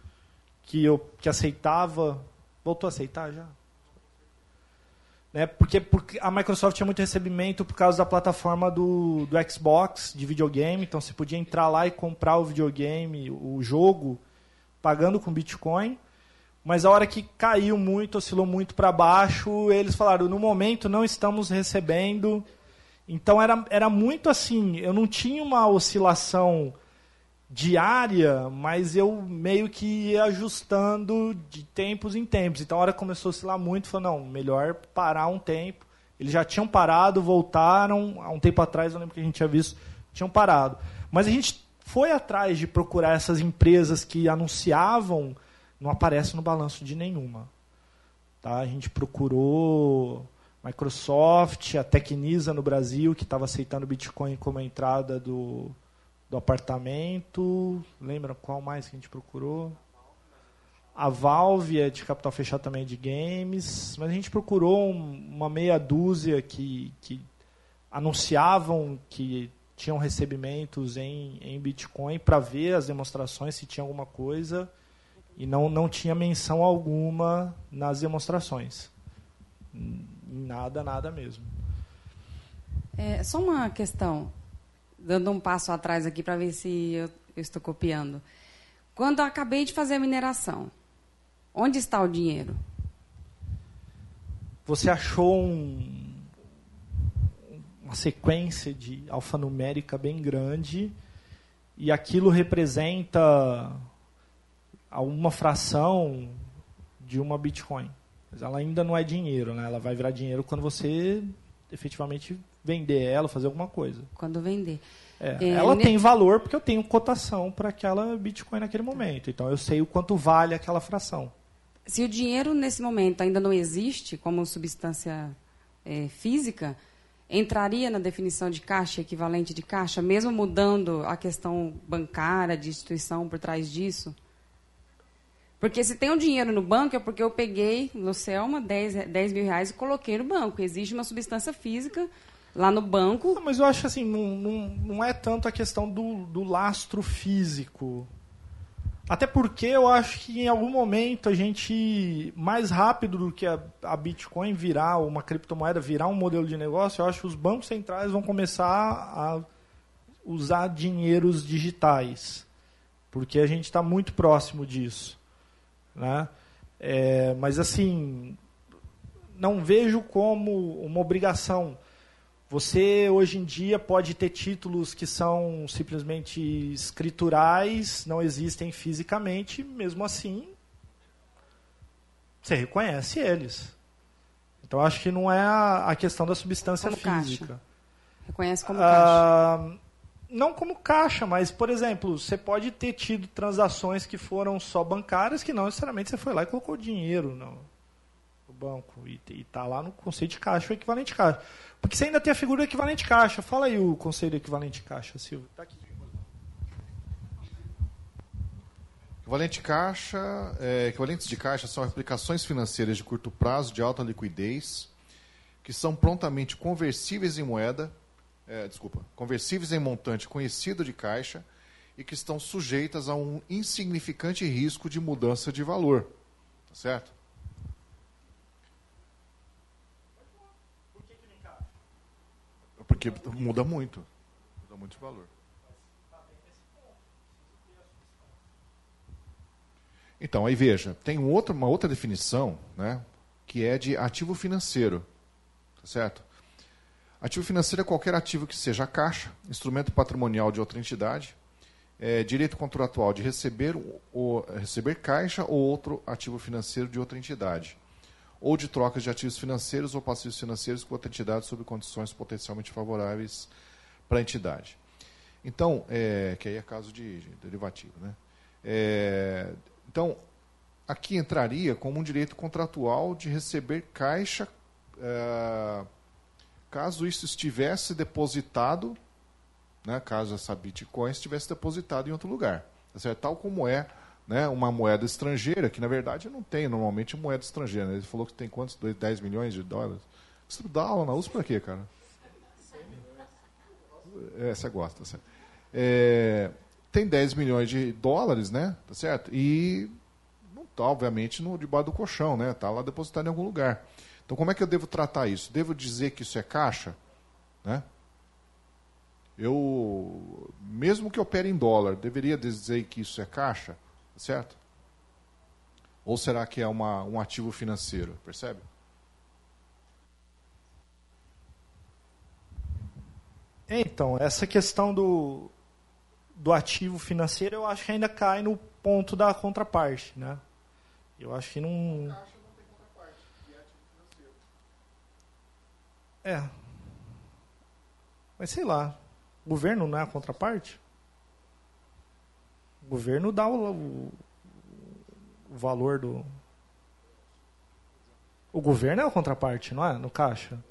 que eu que aceitava, voltou a aceitar já, né? Porque, porque a Microsoft tinha muito recebimento por causa da plataforma do, do Xbox de videogame, então você podia entrar lá e comprar o videogame, o jogo, pagando com Bitcoin. mas a hora que caiu muito, oscilou muito para baixo, eles falaram: no momento não estamos recebendo. Então era, era muito assim, eu não tinha uma oscilação diária, mas eu meio que ia ajustando de tempos em tempos. Então a hora começou a oscilar muito, falou: não, melhor parar um tempo. Eles já tinham parado, voltaram. Há um tempo atrás, eu lembro que a gente tinha visto, tinham parado. Mas a gente foi atrás de procurar essas empresas que anunciavam não aparece no balanço de nenhuma. Tá? A gente procurou Microsoft, a Tecnisa no Brasil, que estava aceitando Bitcoin como entrada do, do apartamento. Lembra qual mais que a gente procurou? A Valve é de capital fechado também de games. Mas a gente procurou uma meia dúzia que, que anunciavam que tinham recebimentos em, em Bitcoin para ver as demonstrações, se tinha alguma coisa e não, não tinha menção alguma nas demonstrações. Nada, nada mesmo. É, só uma questão, dando um passo atrás aqui para ver se eu, eu, estou copiando. Quando eu acabei de fazer a mineração, onde está o dinheiro? Você achou um, uma sequência de alfanumérica bem grande e aquilo representa a uma fração de uma Bitcoin. Mas ela ainda não é dinheiro, né? Ela vai virar dinheiro quando você efetivamente vender ela, fazer alguma coisa. Quando vender. É, é, ela tem valor porque eu tenho cotação para aquela Bitcoin naquele momento. Então eu sei o quanto vale aquela fração. Se o dinheiro nesse momento ainda não existe como substância é, física, entraria na definição de caixa, equivalente de caixa, mesmo mudando a questão bancária, de instituição por trás disso? Porque se tem um dinheiro no banco é porque eu peguei no Selma 10, 10 mil reais e coloquei no banco. Existe uma substância física lá no banco. Não, mas eu acho assim, não, não, não é tanto a questão do, do lastro físico. Até porque eu acho que em algum momento a gente, mais rápido do que a, a, Bitcoin virar uma criptomoeda, virar um modelo de negócio, eu acho que os bancos centrais vão começar a usar dinheiros digitais. Porque a gente está muito próximo disso. Né? É, mas assim, não vejo como uma obrigação. Você hoje em dia pode ter títulos que são simplesmente escriturais, não existem fisicamente, mesmo assim você reconhece eles. Então acho que não é a, questão da substância como física. Caixa. Reconhece como ah, caixa não como caixa, mas, por exemplo, você pode ter tido transações que foram só bancárias, que não necessariamente você foi lá e colocou dinheiro no, no banco. E está lá no conceito de caixa, o equivalente caixa. Porque você ainda tem a figura equivalente caixa. Fala aí o conceito do equivalente caixa, Silvio. Tá aqui. Equivalente caixa, é, equivalentes de caixa são aplicações financeiras de curto prazo de alta liquidez que são prontamente conversíveis em moeda é, desculpa, conversíveis em montante conhecido de caixa e que estão sujeitas a um insignificante risco de mudança de valor. Tá certo? Porque muda muito. Muda muito de valor. Então, aí veja, tem um outro, uma outra definição, né, que é de ativo financeiro. Tá certo? Ativo financeiro é qualquer ativo que seja caixa, instrumento patrimonial de outra entidade, é, direito contratual de receber, ou, receber caixa ou outro ativo financeiro de outra entidade, ou de trocas de ativos financeiros ou passivos financeiros com outra entidade sob condições potencialmente favoráveis para a entidade. Então, é, que aí é caso de, de derivativo. Né? É, então, aqui entraria como um direito contratual de receber caixa é, caso isso estivesse depositado, né, caso essa Bitcoin estivesse depositado em outro lugar. Tá certo? Tal como é né, uma moeda estrangeira, que na verdade não tem normalmente moeda estrangeira. Né? Ele falou que tem quantos? 10 milhões de dólares. Você dá aula na USP para quê, cara? É, você gosta, tá certo? É, tem 10 milhões de dólares, né? Tá certo? E não está, obviamente, no, debaixo do colchão, né? Está lá depositado em algum lugar. Então, como é que eu devo tratar isso? Devo dizer que isso é caixa? Né? Eu, mesmo que opere em dólar, deveria dizer que isso é caixa? Certo? Ou será que é uma, um ativo financeiro? Percebe? Então, essa questão do, do ativo financeiro, eu acho que ainda cai no ponto da contraparte, né? Eu acho que não. É. Mas sei lá. O governo não é a contraparte? O governo dá o, o, o valor do. O governo é a contraparte, não é? No caixa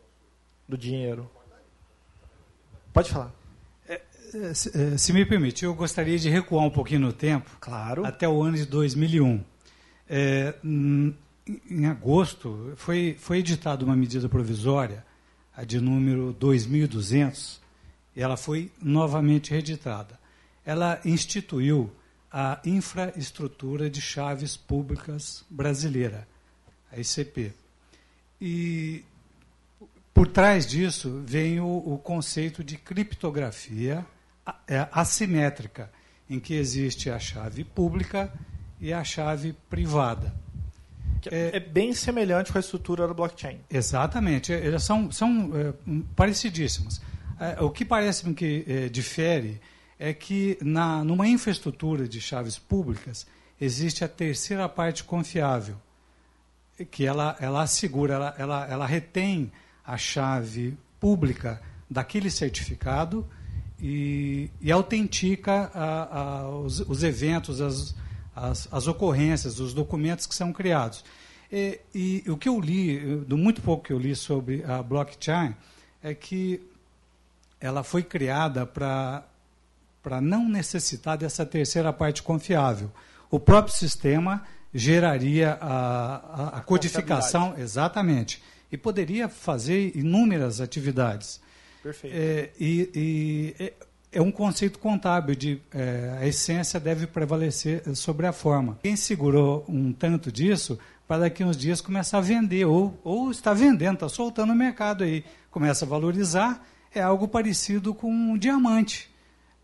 do dinheiro. Pode falar. É, é, se, é, se, me permite, eu gostaria de recuar um pouquinho no tempo. Claro. Até o ano de 2001. É, em agosto, foi, foi editada uma medida provisória, a de número 2200, e ela foi novamente reeditada. Ela instituiu a Infraestrutura de Chaves Públicas Brasileira, a ICP. E por trás disso vem o, o conceito de criptografia é, assimétrica, em que existe a chave pública e a chave privada. É, é, bem semelhante com a estrutura do blockchain. Exatamente, elas são, são é, parecidíssimas. É, o que parece-me que é, difere é que na, numa infraestrutura de chaves públicas existe a terceira parte confiável, que ela, ela assegura, ela, ela, ela retém a chave pública daquele certificado e, e autentica a, a, os, os, eventos, as, as, as, ocorrências, os documentos que são criados. E, e, o que eu li, do muito pouco que eu li sobre a blockchain, é que ela foi criada para não necessitar dessa terceira parte confiável. O próprio sistema geraria a, a, a codificação, exatamente e poderia fazer inúmeras atividades. Perfeito. É, e, e é, é um conceito contábil de é, a essência deve prevalecer sobre a forma. Quem segurou um tanto disso para daqui uns dias começar a vender ou, ou está vendendo, está soltando no mercado aí, começa a valorizar, é algo parecido com um diamante.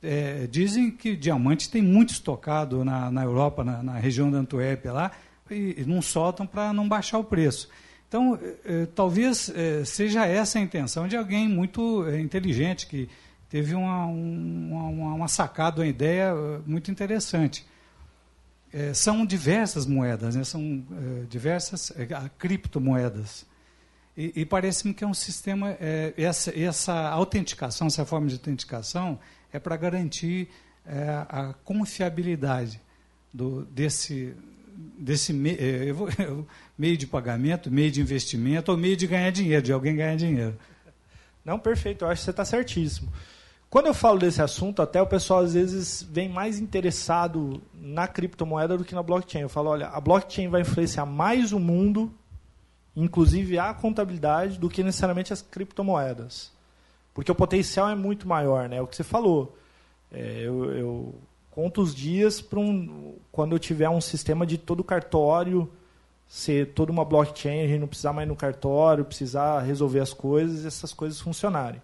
É, dizem que diamante tem muito estocado na, na Europa, na, na região da Antuérpia lá, e, e não soltam para não baixar o preço. Então, eh, eh, talvez eh, seja essa a intenção de alguém muito inteligente, que teve uma, uma, uma sacada, uma ideia muito interessante. são diversas moedas, né? são diversas criptomoedas. E, e parece-me que é um sistema, essa, essa autenticação, essa forma de autenticação, é para garantir a confiabilidade do, desse, desse eu vou, eu, meio de pagamento, meio de investimento ou meio de ganhar dinheiro, de alguém ganhar dinheiro. Não, perfeito, eu acho que você está certíssimo. Quando eu falo desse assunto, até o pessoal às vezes vem mais interessado na criptomoeda do que na blockchain. Eu falo, olha, a blockchain vai influenciar mais o mundo, inclusive a contabilidade, do que necessariamente as criptomoedas. Porque o potencial é muito maior, né? É o que você falou. É, eu, eu conto os dias para um, quando eu tiver um sistema de todo cartório ser toda uma blockchain, a gente não precisar mais no cartório, precisar resolver as coisas, essas coisas funcionarem.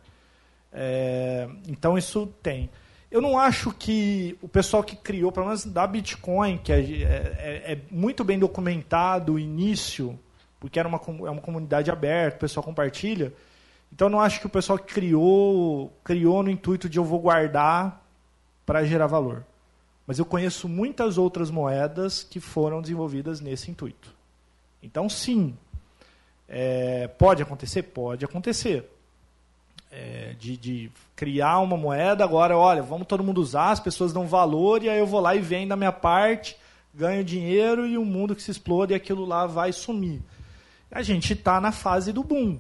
É, então isso tem. Eu não acho que o pessoal que criou, pelo menos da Bitcoin, que é, é, é muito bem documentado o início, porque era uma, é uma comunidade aberta, o pessoal compartilha. Então não acho que o pessoal criou, criou no intuito de eu vou guardar para gerar valor. Mas eu conheço muitas outras moedas que foram desenvolvidas nesse intuito. Então, sim, é, pode acontecer? Pode acontecer. É, de, de, criar uma moeda, agora, olha, vamos todo mundo usar, as pessoas dão valor, e aí eu vou lá e vendo a minha parte, ganho dinheiro, e o mundo que se explode, e aquilo lá vai sumir. A gente está na fase do boom.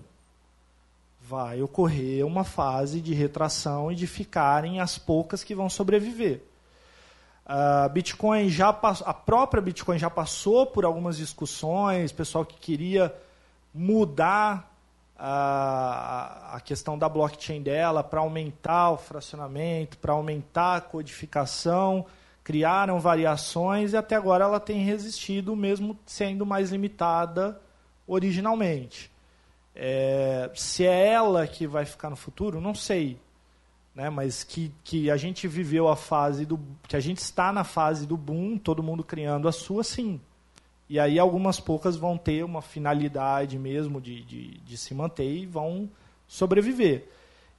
Vai ocorrer uma fase de retração e de ficarem as poucas que vão sobreviver. A Bitcoin já a própria Bitcoin já passou por algumas discussões, pessoal que queria mudar a, a questão da blockchain dela para aumentar o fracionamento, para aumentar a codificação, criaram variações e até agora ela tem resistido, mesmo sendo mais limitada originalmente. É, se é ela que vai ficar no futuro, não sei né? Mas que, que a gente viveu a fase do que a gente está na fase do boom, todo mundo criando a sua, sim. E aí algumas poucas vão ter uma finalidade mesmo de, de, de se manter e vão sobreviver.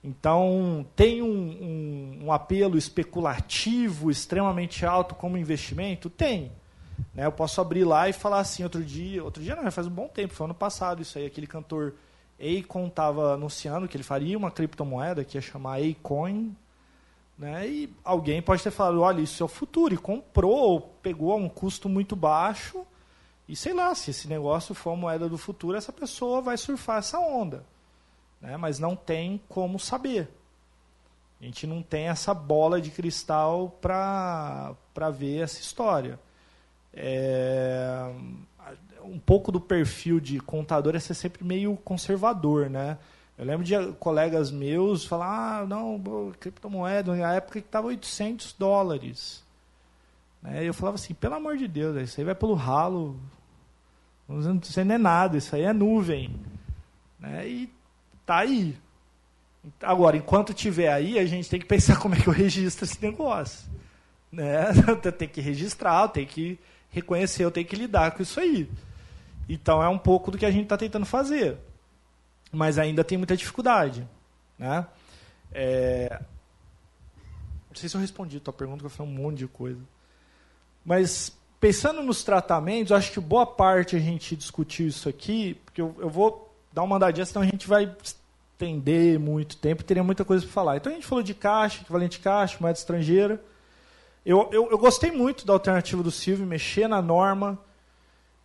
Então, tem um, um, um, apelo especulativo extremamente alto como investimento? Tem. Né? Eu posso abrir lá e falar assim, outro dia, outro dia não, faz um bom tempo, foi ano passado isso aí, aquele cantor Akon estava anunciando que ele faria uma criptomoeda que ia chamar Acoin, né? E alguém pode ter falado, olha, isso é o futuro, e comprou, pegou a um custo muito baixo, e sei lá, se esse negócio for a moeda do futuro, essa pessoa vai surfar essa onda. Né? Mas não tem como saber. A gente não tem essa bola de cristal para ver essa história. É, um pouco do perfil de contador é ser sempre meio conservador, né? Eu lembro de colegas meus falar, ah, não, criptomoeda, na época que estava 800 dólares. Né? Eu falava assim, pelo amor de Deus, isso aí vai pelo ralo, isso aí não é nada, isso aí é nuvem. Né? E tá aí. Agora, enquanto tiver aí, a gente tem que pensar como é que eu registro esse negócio. Né? tem que registrar, tem que reconhecer, eu tenho que lidar com isso aí. Então é um pouco do que a gente está tentando fazer mas ainda tem muita dificuldade. Né? É... Não sei se eu respondi a tua pergunta, que eu falei um monte de coisa. Mas pensando nos tratamentos, acho que boa parte a gente discutiu isso aqui, porque eu, eu vou dar uma andadinha, senão a gente vai estender muito tempo e teria muita coisa para falar. Então a gente falou de caixa, equivalente caixa, moeda estrangeira. Eu, eu, eu gostei muito da alternativa do Silvio, mexer na norma,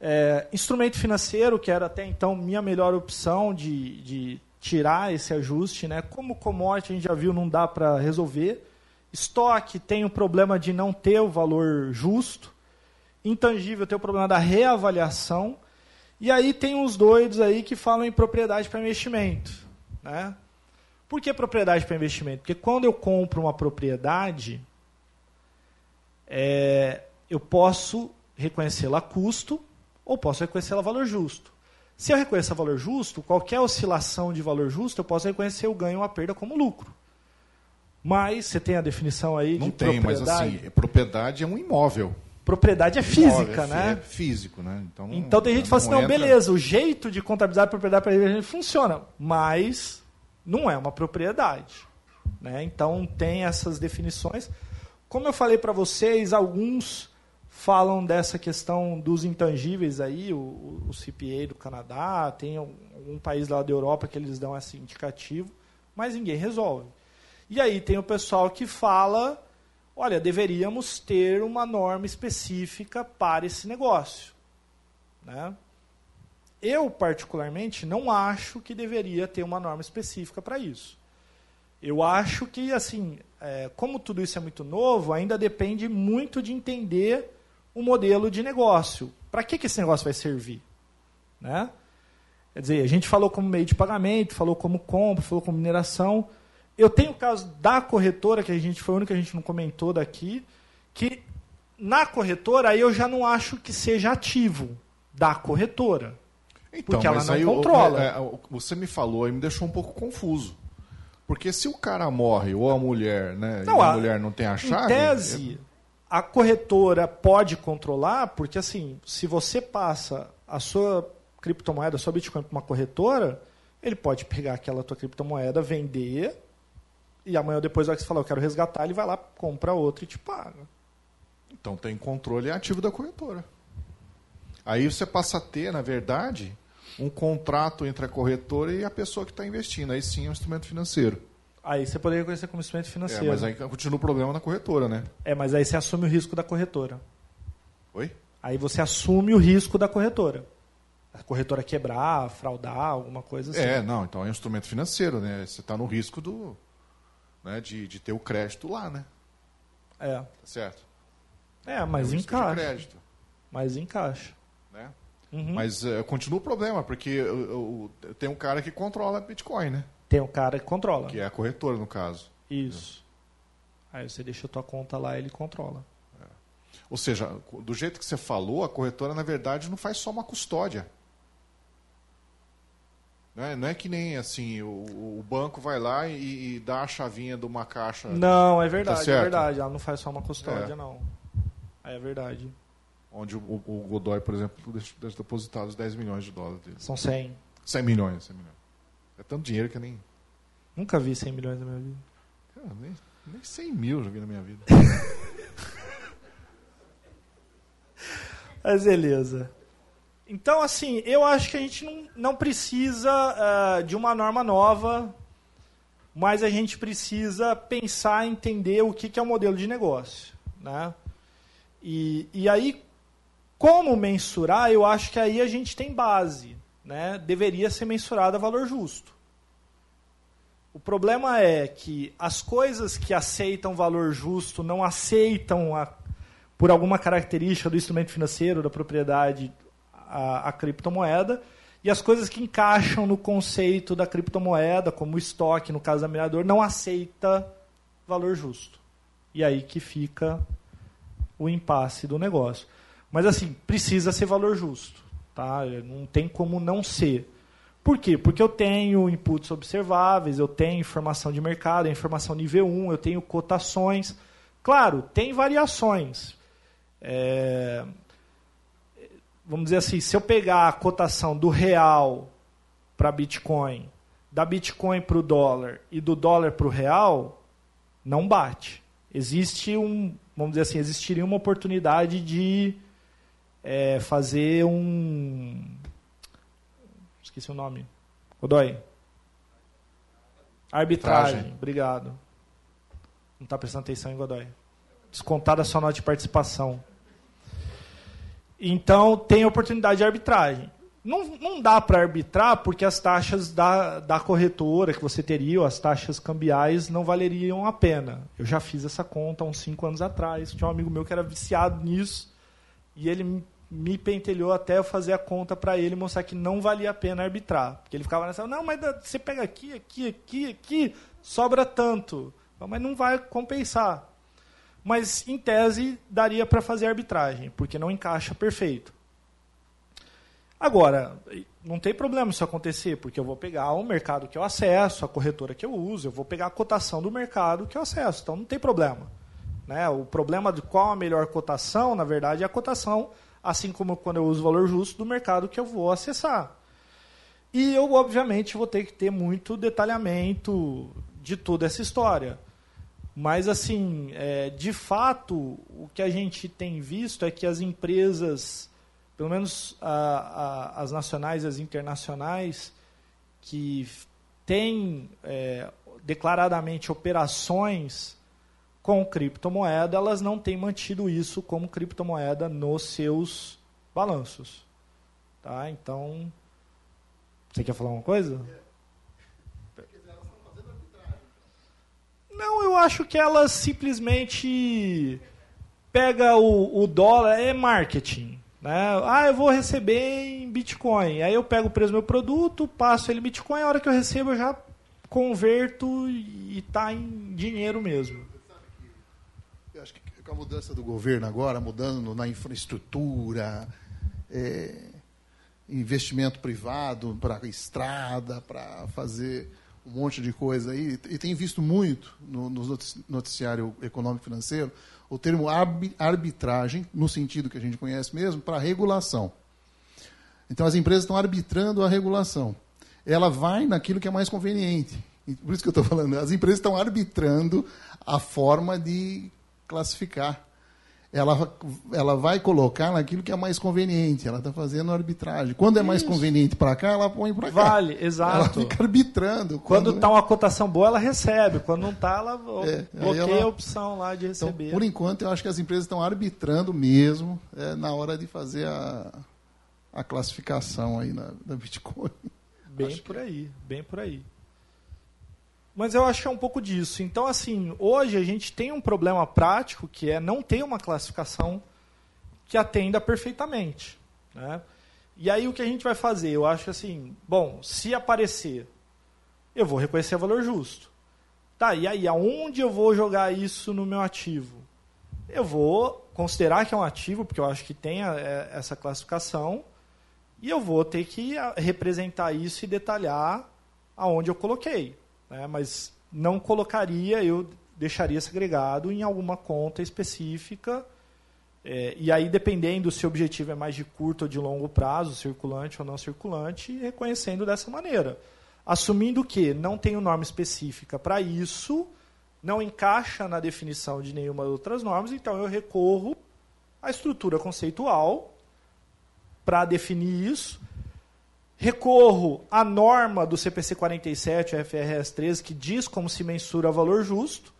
é, instrumento financeiro, que era até então minha melhor opção de, de tirar esse ajuste. Né? Como commodity, a gente já viu, não dá para resolver. Estoque tem o problema de não ter o valor justo. Intangível tem o problema da reavaliação. E aí tem uns doidos aí que falam em propriedade para investimento. Né? Por que propriedade para investimento? Porque quando eu compro uma propriedade, é, eu posso reconhecê-la a custo ou posso reconhecer ela valor justo. Se eu reconhecer valor justo, qualquer oscilação de valor justo, eu posso reconhecer o ganho ou a perda como lucro. Mas você tem a definição aí Não de tem, propriedade? mas assim, propriedade é um imóvel. Propriedade é física, Imóvel, né? É físico, né? Então, não- Então tem gente que fala assim, não, entra- beleza, o jeito de contabilizar a propriedade para ele funciona, mas não é uma propriedade. Né? Então tem essas definições. Como eu falei para vocês, alguns falam dessa questão dos intangíveis aí, o, o CPA do Canadá, tem um, um país lá da Europa que eles dão esse indicativo, mas ninguém resolve. E aí tem o pessoal que fala, olha, deveríamos ter uma norma específica para esse negócio. Né? Eu, particularmente, não acho que deveria ter uma norma específica para isso. Eu acho que, assim, é, como tudo isso é muito novo, ainda depende muito de entender o modelo de negócio. Para que, que esse negócio vai servir? Né? Quer dizer, a gente falou como meio de pagamento, falou como compra, falou como mineração. Eu tenho o caso da corretora, que a gente foi o único que a gente não comentou daqui, que na corretora aí eu já não acho que seja ativo da corretora. Então, Porque ela não aí controla. é, é, você me falou e me deixou um pouco confuso. Porque se o cara morre ou a mulher, né? Não, e a, a- mulher não tem a Em chave. tese, a corretora pode controlar, porque assim, se você passa a sua criptomoeda, a sua Bitcoin para uma corretora, ele pode pegar aquela tua criptomoeda, vender, e amanhã depois, hora que você falar, eu quero resgatar, ele vai lá, compra outra e te paga. Então tem controle ativo da corretora. Aí você passa a ter, na verdade, um contrato entre a corretora e a pessoa que está investindo. Aí sim é um instrumento financeiro. Aí você poderia reconhecer como instrumento É, financeiro. mas aí continua o problema na corretora, né? É, mas aí você assume o risco da corretora. Oi? Aí você assume o risco da corretora. A corretora quebrar, fraudar, alguma coisa assim. É, não, então é um instrumento financeiro, né? Você está no risco do, né, de, de ter o crédito lá, né? É, Tá certo? é mas é encaixa. crédito, Mas encaixa. né? Uhum. Mas eh, continua o problema, porque eu, eu- tem um cara que controla Bitcoin, né? Tem um cara que controla. Que é a corretora, no caso. Isso. Aí você deixa a tua conta lá e ele controla. Ou seja, do jeito que você falou, a corretora, na verdade, não faz só uma custódia. Não é, não é que nem assim, o, o banco vai lá e, e dá a chavinha de uma caixa. Não, é verdade, é certo. verdade. Ela não faz só uma custódia, É. não. É verdade. onde o, o Godoy, por exemplo, deixa depositados 10 milhões de dólares dele. São 100. 100 milhões, 100 milhões. É tanto dinheiro que eu nem. Nunca vi 100 milhões na minha vida. Cara, nem, nem 100 mil já vi na minha vida. Mas beleza. Então, assim, eu acho que a gente não, não precisa uh, de uma norma nova, mas a gente precisa pensar, entender o que, que é o modelo de negócio. Né? E, e aí, como mensurar, eu acho que aí a gente tem base. Né? Deveria ser mensurado a valor justo. O problema é que as coisas que aceitam valor justo não aceitam, a, por alguma característica do instrumento financeiro, da propriedade, a, a criptomoeda, e as coisas que encaixam no conceito da criptomoeda, como o estoque, no caso da minerador, não aceita valor justo. E aí que fica o impasse do negócio. Mas assim, precisa ser valor justo. Tá? Não tem como não ser. Por quê? Porque eu tenho inputs observáveis, eu tenho informação de mercado, informação nível 1, eu tenho cotações. Claro, tem variações. É... Vamos dizer assim, se eu pegar a cotação do real para Bitcoin, da Bitcoin para o dólar e do dólar para o real, não bate. Existe um, vamos dizer assim, existiria uma oportunidade de é, fazer um Esqueci o nome. Godoy. Arbitragem. Arbitragem. Obrigado. Não está prestando atenção em Godoy. Descontada sua nota de participação. Então, tem oportunidade de arbitragem. Não, não dá para arbitrar porque as taxas da, da corretora que você teria, as taxas cambiais, não valeriam a pena. Eu já fiz essa conta há uns 5 anos atrás. Tinha um amigo meu que era viciado nisso e ele me pentelhou até eu fazer a conta para ele mostrar que não valia a pena arbitrar. Porque ele ficava nessa, não, mas você pega aqui, aqui, aqui, aqui, sobra tanto. Mas não vai compensar. Mas, em tese, daria para fazer arbitragem, porque não encaixa perfeito. Agora, não tem problema isso acontecer, porque eu vou pegar o mercado que eu acesso, a corretora que eu uso, eu vou pegar a cotação do mercado que eu acesso. Então, não tem problema. Né? O problema de qual a melhor cotação, na verdade, é a cotação assim como quando eu uso o valor justo do mercado que eu vou acessar. E eu, obviamente, vou ter que ter muito detalhamento de toda essa história. Mas, assim, é, de fato, o que a gente tem visto é que as empresas, pelo menos a, a, as nacionais e as internacionais, que têm é, declaradamente operações com criptomoeda, elas não têm mantido isso como criptomoeda nos seus balanços. Tá? Então, você quer falar uma coisa? Não, eu acho que elas simplesmente pega o, o dólar, é marketing. Né? Ah, eu vou receber em Bitcoin. Aí eu pego o preço do meu produto, passo ele em Bitcoin, a hora que eu recebo eu já converto e está em dinheiro mesmo com a mudança do governo agora, mudando na infraestrutura, é, investimento privado para estrada, para fazer um monte de coisa aí, e tem visto muito no, no noticiário econômico financeiro o termo arbitragem, no sentido que a gente conhece mesmo, para regulação. Então as empresas estão arbitrando a regulação. Ela vai naquilo que é mais conveniente. Por isso que eu estou falando, as empresas estão arbitrando a forma de classificar. Ela, ela vai colocar naquilo que é mais conveniente. Ela está fazendo arbitragem. Quando é mais Isso. conveniente para cá, ela põe para cá. Vale, exato. Ela fica arbitrando. Quando está uma cotação boa, ela recebe. Quando não está, ela é, bloqueia ela... a opção lá de então, receber. Então, por enquanto, eu acho que as empresas estão arbitrando mesmo é, na hora de fazer a, a classificação aí na, da Bitcoin. Bem acho por que... aí, bem por aí. Mas eu acho que é um pouco disso. Então, assim, hoje a gente tem um problema prático que é não ter uma classificação que atenda perfeitamente. Né? E aí o que a gente vai fazer? Eu acho assim, bom, se aparecer, eu vou reconhecer o valor justo. Tá, e aí aonde eu vou jogar isso no meu ativo? Eu vou considerar que é um ativo, porque eu acho que tem a, é, essa classificação, e eu vou ter que representar isso e detalhar aonde eu coloquei né? mas não colocaria, eu deixaria segregado em alguma conta específica É, e aí, dependendo se o objetivo é mais de curto ou de longo prazo, circulante ou não circulante, reconhecendo dessa maneira. Assumindo que não tenho norma específica para isso, não encaixa na definição de nenhuma das outras normas, então eu recorro à estrutura conceitual para definir isso. Recorro à norma do CPC 47, FRS 13, que diz como se mensura valor justo.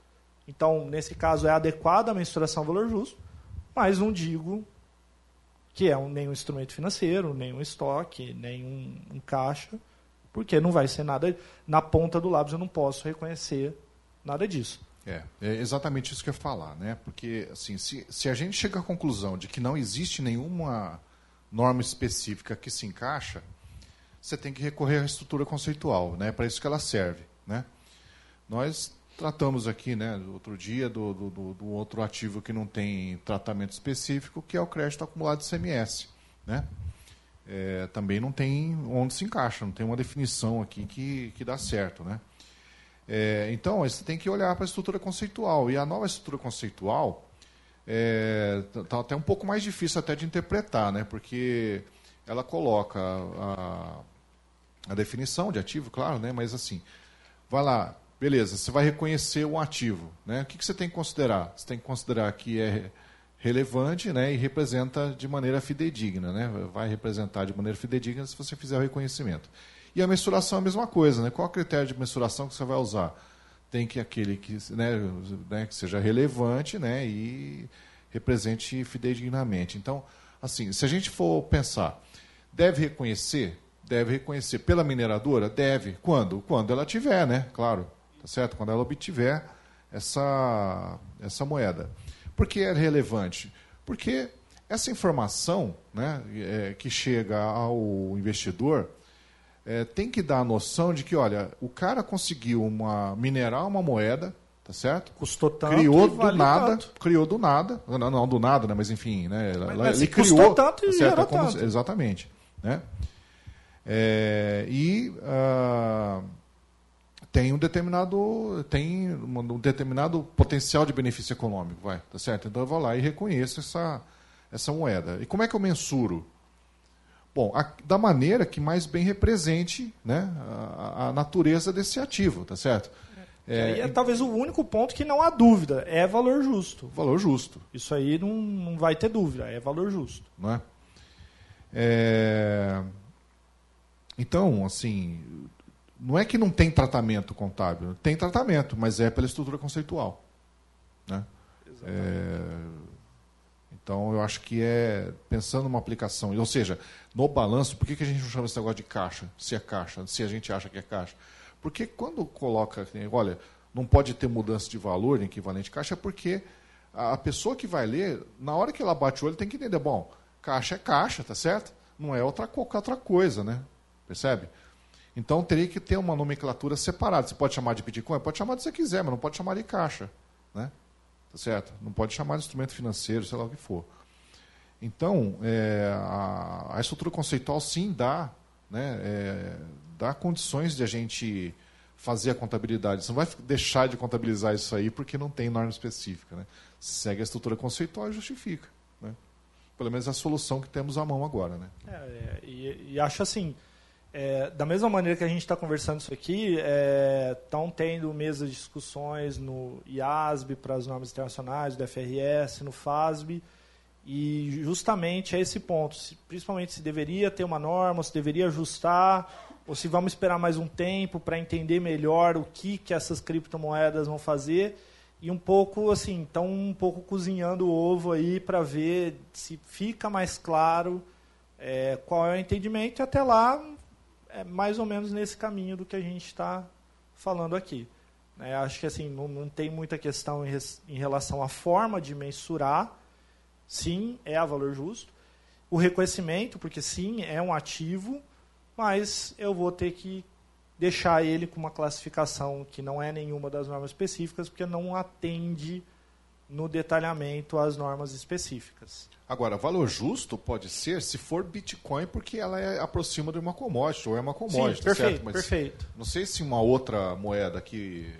Então, nesse caso, é adequada a mensuração valor justo mas não digo que é um, nenhum instrumento financeiro, nenhum estoque, nenhum um caixa, porque não vai ser nada. Na ponta do lápis eu não posso reconhecer nada disso. É, é exatamente isso que eu ia falar, né? Porque assim, se, se a gente chega à conclusão de que não existe nenhuma norma específica que se encaixa, você tem que recorrer à estrutura conceitual, né? Para isso que ela serve, né? Nós Tratamos aqui, né, outro dia, do, do, do, outro ativo que não tem tratamento específico, que é o crédito acumulado CMS. Né? É, também não tem onde se encaixa, não tem uma definição aqui que, que dá certo. Né? É, então, você tem que olhar para a estrutura conceitual. E a nova estrutura conceitual está é, tá até um pouco mais difícil até de interpretar, né? porque ela coloca a, a definição de ativo, claro, né? mas assim, vai lá, Beleza, você vai reconhecer um ativo. Né? O que, que você tem que considerar? Você tem que considerar que é relevante né, e representa de maneira fidedigna. Né? Vai representar de maneira fidedigna se você fizer o reconhecimento. E a mensuração é a mesma coisa. Né? Qual o critério de mensuração que você vai usar? Tem que aquele que, né, né, que seja relevante né, e represente fidedignamente. Então, assim, se a gente for pensar, deve reconhecer? Deve reconhecer pela mineradora? Deve. Quando? Quando ela tiver, né? Claro tá certo? Quando ela obtiver essa, essa moeda. Por que é relevante? Porque essa informação né, é, que chega ao investidor é, tem que dar a noção de que, olha, o cara conseguiu uma, minerar uma moeda, tá certo? Custou tanto criou do nada, tanto. criou do nada, não, não do nada, né, mas enfim, né, mas, mas ele criou tanto e tá certo? Como, tanto. exatamente, né? É, e uh, tem um determinado tem um determinado potencial de benefício econômico, vai, tá certo? Então eu vou lá e reconheço essa essa moeda. E como é que eu mensuro? Bom, a, da maneira que mais bem represente, né, a, a natureza desse ativo, tá certo? É, aí é talvez o único ponto que não há dúvida, é valor justo. Valor justo. Isso aí não, não vai ter dúvida, é valor justo. Não é? é... Então, assim, não é que não tem tratamento contábil, tem tratamento, mas é pela estrutura conceitual. Né? É, então, eu acho que é pensando numa aplicação, ou seja, no balanço, por que, que a gente não chama esse negócio de caixa, se é caixa, se a gente acha que é caixa? Porque quando coloca, olha, não pode ter mudança de valor em equivalente caixa, é porque a pessoa que vai ler, na hora que ela bate o olho, tem que entender, bom, caixa é caixa, tá certo? Não é outra, qualquer outra coisa, né? Percebe? Então teria que ter uma nomenclatura separada. Você pode chamar de Bitcoin? Pode chamar do que você quiser, mas não pode chamar de caixa. Né? Tá certo? Não pode chamar de instrumento financeiro, sei lá o que for. Então, é, a, a, estrutura conceitual sim dá, né, é, dá condições de a gente fazer a contabilidade. Você não vai deixar de contabilizar isso aí porque não tem norma específica. Né? Segue a estrutura conceitual e justifica. Né? Pelo menos é a solução que temos à mão agora. Né? É, é e, e acho assim é, da mesma maneira que a gente está conversando isso aqui, estão é, tendo mesas de discussões no IASB para as normas internacionais, do FRS, no FASB, e justamente é esse ponto, se, principalmente se deveria ter uma norma, se deveria ajustar, ou se vamos esperar mais um tempo para entender melhor o que, que essas criptomoedas vão fazer, e um pouco assim, estão um pouco cozinhando o ovo aí para ver se fica mais claro é, qual é o entendimento, e até lá é mais ou menos nesse caminho do que a gente está falando aqui. É, acho que assim não, não tem muita questão em, res, em, relação à forma de mensurar. Sim, é a valor justo. O reconhecimento, porque sim, é um ativo, mas eu vou ter que deixar ele com uma classificação que não é nenhuma das normas específicas, porque não atende no detalhamento às normas específicas. Agora, valor justo pode ser se for Bitcoin, porque ela é aproxima de uma commodity, ou é uma commodity, Sim, perfeito, certo? Mas perfeito. Não sei se uma outra moeda que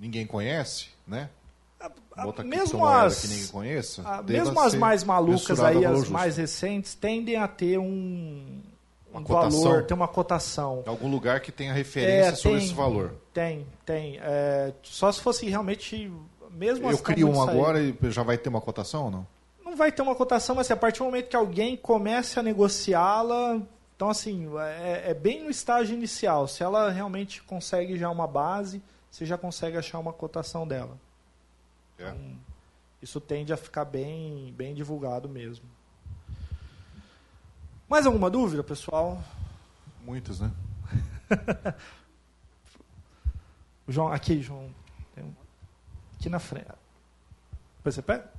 ninguém conhece, né? Bota mesmo as, que ninguém conheça. a- mesmo as mais malucas aí, as justo. mais recentes, tendem a ter um, um valor, ter uma cotação. Em algum lugar que tenha referência É, sobre tem. esse valor. Tem, tem. É, só se fosse realmente. Mesmo Eu as tão crio um agora e já vai ter uma cotação ou não? Não vai ter uma cotação, mas assim, a partir do momento que alguém comece a negociá-la. Então, assim, é, é bem no estágio inicial. Se ela realmente consegue já uma base, você já consegue achar uma cotação dela. É. Isso tende a ficar bem, bem divulgado mesmo. Mais alguma dúvida, pessoal? Muitos, né? João, aqui, João. Aqui na frente. Depois você pega?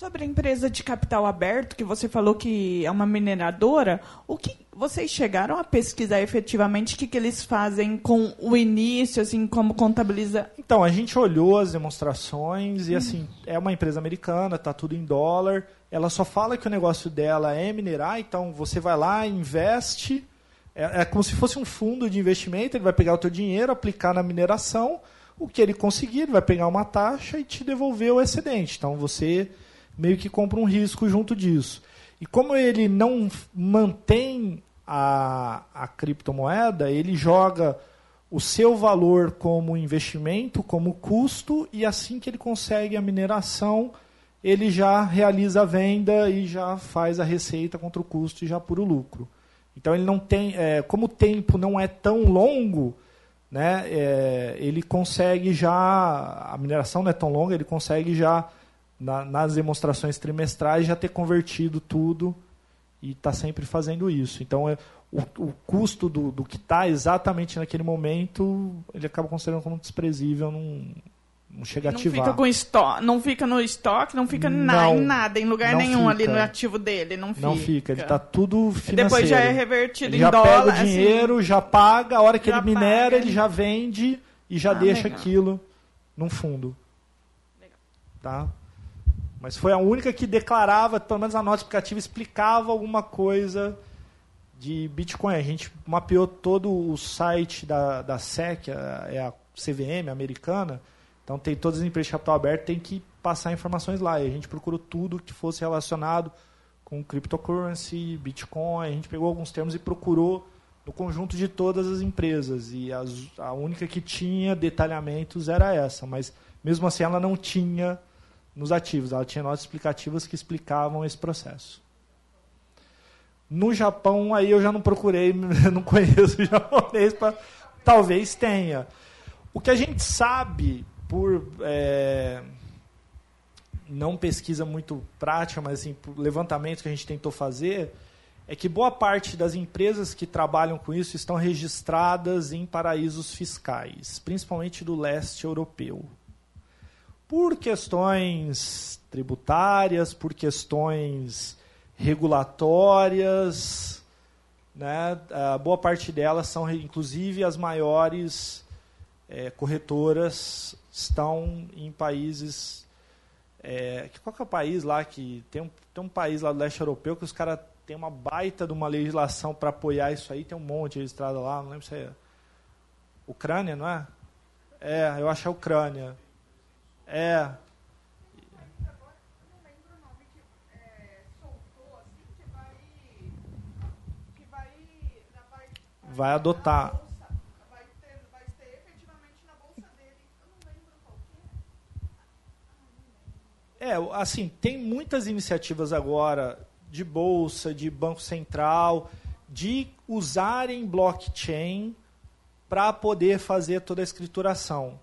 Sobre a empresa de capital aberto, que você falou que é uma mineradora, o que vocês chegaram a pesquisar efetivamente o que, que eles fazem com o início, assim, como contabiliza? Então, a gente olhou as demonstrações e, assim, é uma empresa americana, tá tudo em dólar. Ela só fala que o negócio dela é minerar, então você vai lá, investe. É, é como se fosse um fundo de investimento, ele vai pegar o teu dinheiro, aplicar na mineração. O que ele conseguir, ele vai pegar uma taxa e te devolver o excedente. Então, você meio que compra um risco junto disso. E como ele não mantém a, a criptomoeda, ele joga o seu valor como investimento, como custo, e assim que ele consegue a mineração, ele já realiza a venda e já faz a receita contra o custo e já pura o lucro. Então ele não tem, é, como o tempo não é tão longo, né, é, ele consegue já, a mineração não é tão longa, ele consegue já na- nas demonstrações trimestrais já ter convertido tudo e está sempre fazendo isso. Então, é, o, o custo do, do que está exatamente naquele momento, ele acaba considerando como desprezível, não, não chega a Não ativar. fica com estoque, não fica no estoque, não fica na, Não, em nada, em lugar nenhum ali fica. no ativo dele, não fica. Não fica, ele está tudo financeiro. Depois já é revertido Ele em já dólar. pega o dinheiro, já paga, a hora que já ele minera, paga. ele já vende e já Ah, deixa legal. aquilo num fundo. Tá? Mas foi a única que declarava, pelo menos a nota explicativa explicava alguma coisa de Bitcoin. A gente mapeou todo o site da, da SEC, a- é a CVM americana, então tem todas as empresas de capital aberto, tem que passar informações lá. E a gente procurou tudo que fosse relacionado com cryptocurrency, Bitcoin, a gente pegou alguns termos e procurou no conjunto de todas as empresas. E as- a única que tinha detalhamentos era essa, mas mesmo assim ela não tinha nos ativos, ela tinha notas explicativas que explicavam esse processo. No Japão, aí eu já não procurei, não conheço japonês, pra, talvez tenha. O que a gente sabe por é, não pesquisa muito prática, mas assim, por levantamentos que a gente tentou fazer, é que boa parte das empresas que trabalham com isso estão registradas em paraísos fiscais, principalmente do leste europeu. Por questões tributárias, por questões regulatórias, né? A boa parte delas são, inclusive, as maiores eh, corretoras estão em países. que qual que é o país lá que tem um, tem um país lá do leste europeu que os caras têm uma baita de uma legislação para apoiar isso aí, tem um monte registrado lá, não lembro se é Ucrânia, não é? É, eu acho que é Ucrânia. É, vai adotar. É, assim, tem muitas iniciativas agora de bolsa, de banco central, de usarem blockchain para poder fazer toda a escrituração.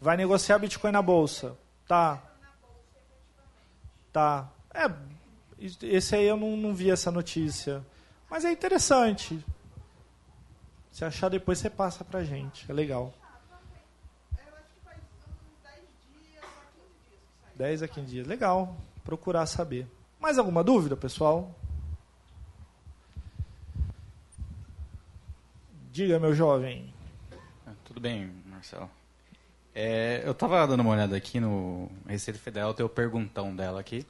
Vai negociar Bitcoin na bolsa. Tá. Tá. É, esse aí eu não, não vi essa notícia. Mas é interessante. Se achar depois você passa pra gente. É legal. 10 a 15 dias. Legal. Procurar saber. Mais alguma dúvida, pessoal? Diga, meu jovem. Ah, Tudo bem, Marcelo. É, eu estava dando uma olhada aqui no Receita Federal, tem o perguntão dela aqui.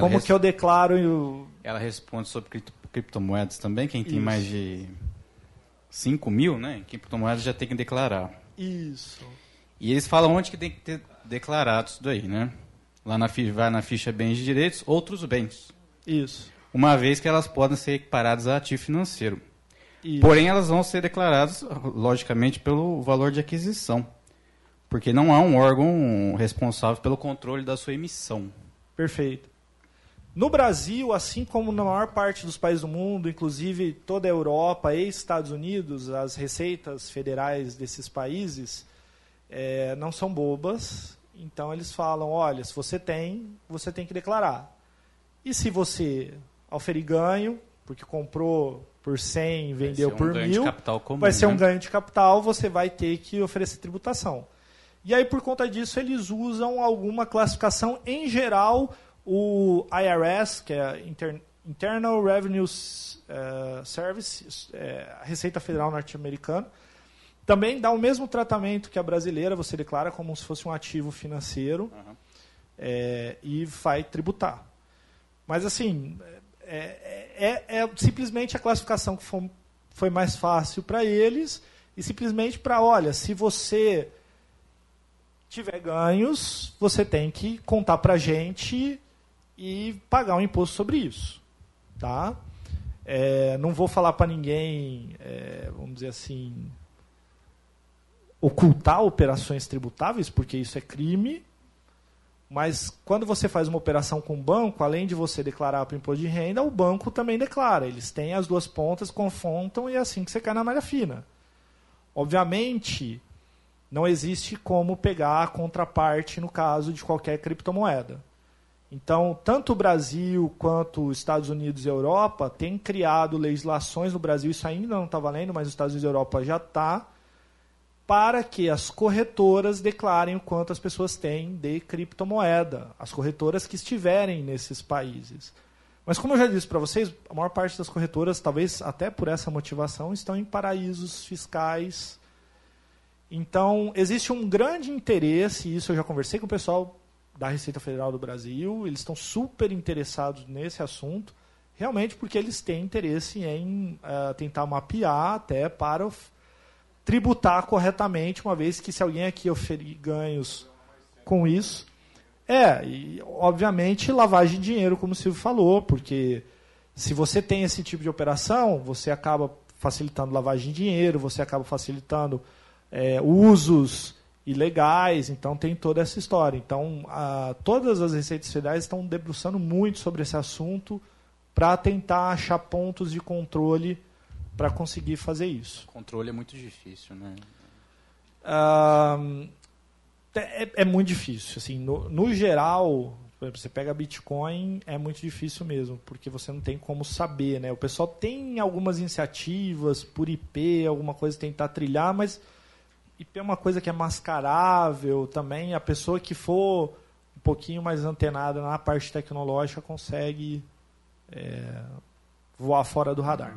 Como que eu declaro o... ela responde sobre cripto- criptomoedas também. Quem tem Isso. mais de 5 mil né, em criptomoedas já tem que declarar. Isso. E eles falam onde que tem que ter declarado isso daí, né? Lá na ficha, vai na ficha bens e direitos, outros bens. Isso. Uma vez que elas podem ser equiparadas a ativo financeiro. Isso. Porém, elas vão ser declaradas, logicamente, pelo valor de aquisição. Porque não há um órgão responsável pelo controle da sua emissão. Perfeito. No Brasil, assim como na maior parte dos países do mundo, inclusive toda a Europa e Estados Unidos, as receitas federais desses países é, não são bobas. Então eles falam: olha, se você tem, você tem que declarar. E se você oferir ganho, porque comprou por 100 vendeu um por ganho mil, comum, vai ser um né? ganho de capital, você vai ter que oferecer tributação. E aí, por conta disso, eles usam alguma classificação, em geral, o IRS, que é Inter- Internal Revenue eh, Service, a Receita Federal norte-americana, também dá o mesmo tratamento que a brasileira, você declara como se fosse um ativo financeiro eh, e vai tributar. Mas, assim, é, é- é simplesmente a classificação que foi, foi mais fácil para eles e simplesmente para, olha, se você tiver ganhos, você tem que contar para a gente e pagar um imposto sobre isso. Tá? É, não vou falar para ninguém, é, vamos dizer assim, ocultar operações tributáveis, porque isso é crime. Mas quando você faz uma operação com o banco, além de você declarar para o imposto de renda, o banco também declara. Eles têm as duas pontas, confrontam e é assim que você cai na malha fina. Obviamente, não existe como pegar a contraparte no caso de qualquer criptomoeda. Então, tanto o Brasil quanto os Estados Unidos e a Europa têm criado legislações no Brasil, isso ainda não está valendo, mas os Estados Unidos e a Europa já está, para que as corretoras declarem o quanto as pessoas têm de criptomoeda, as corretoras que estiverem nesses países. Mas como eu já disse para vocês, a maior parte das corretoras, talvez até por essa motivação, estão em paraísos fiscais. Então, existe um grande interesse, e isso eu já conversei com o pessoal da Receita Federal do Brasil, eles estão super interessados nesse assunto, realmente porque eles têm interesse em eh, tentar mapear até para tributar corretamente, uma vez que se alguém aqui oferir ganhos com isso. É, e obviamente lavagem de dinheiro, como o Silvio falou, porque se você tem esse tipo de operação, você acaba facilitando lavagem de dinheiro, você acaba facilitando é, usos ilegais, então tem toda essa história. Então, a- todas as receitas federais estão debruçando muito sobre esse assunto para tentar achar pontos de controle para conseguir fazer isso. O controle é muito difícil, né? Ahn, é, é muito difícil. Assim, no, no geral, por exemplo, você pega Bitcoin, é muito difícil mesmo, porque você não tem como saber. Né? O pessoal tem algumas iniciativas por IP, alguma coisa tentar trilhar, mas IP é uma coisa que é mascarável também. A pessoa que for um pouquinho mais antenada na parte tecnológica consegue é, voar fora do radar.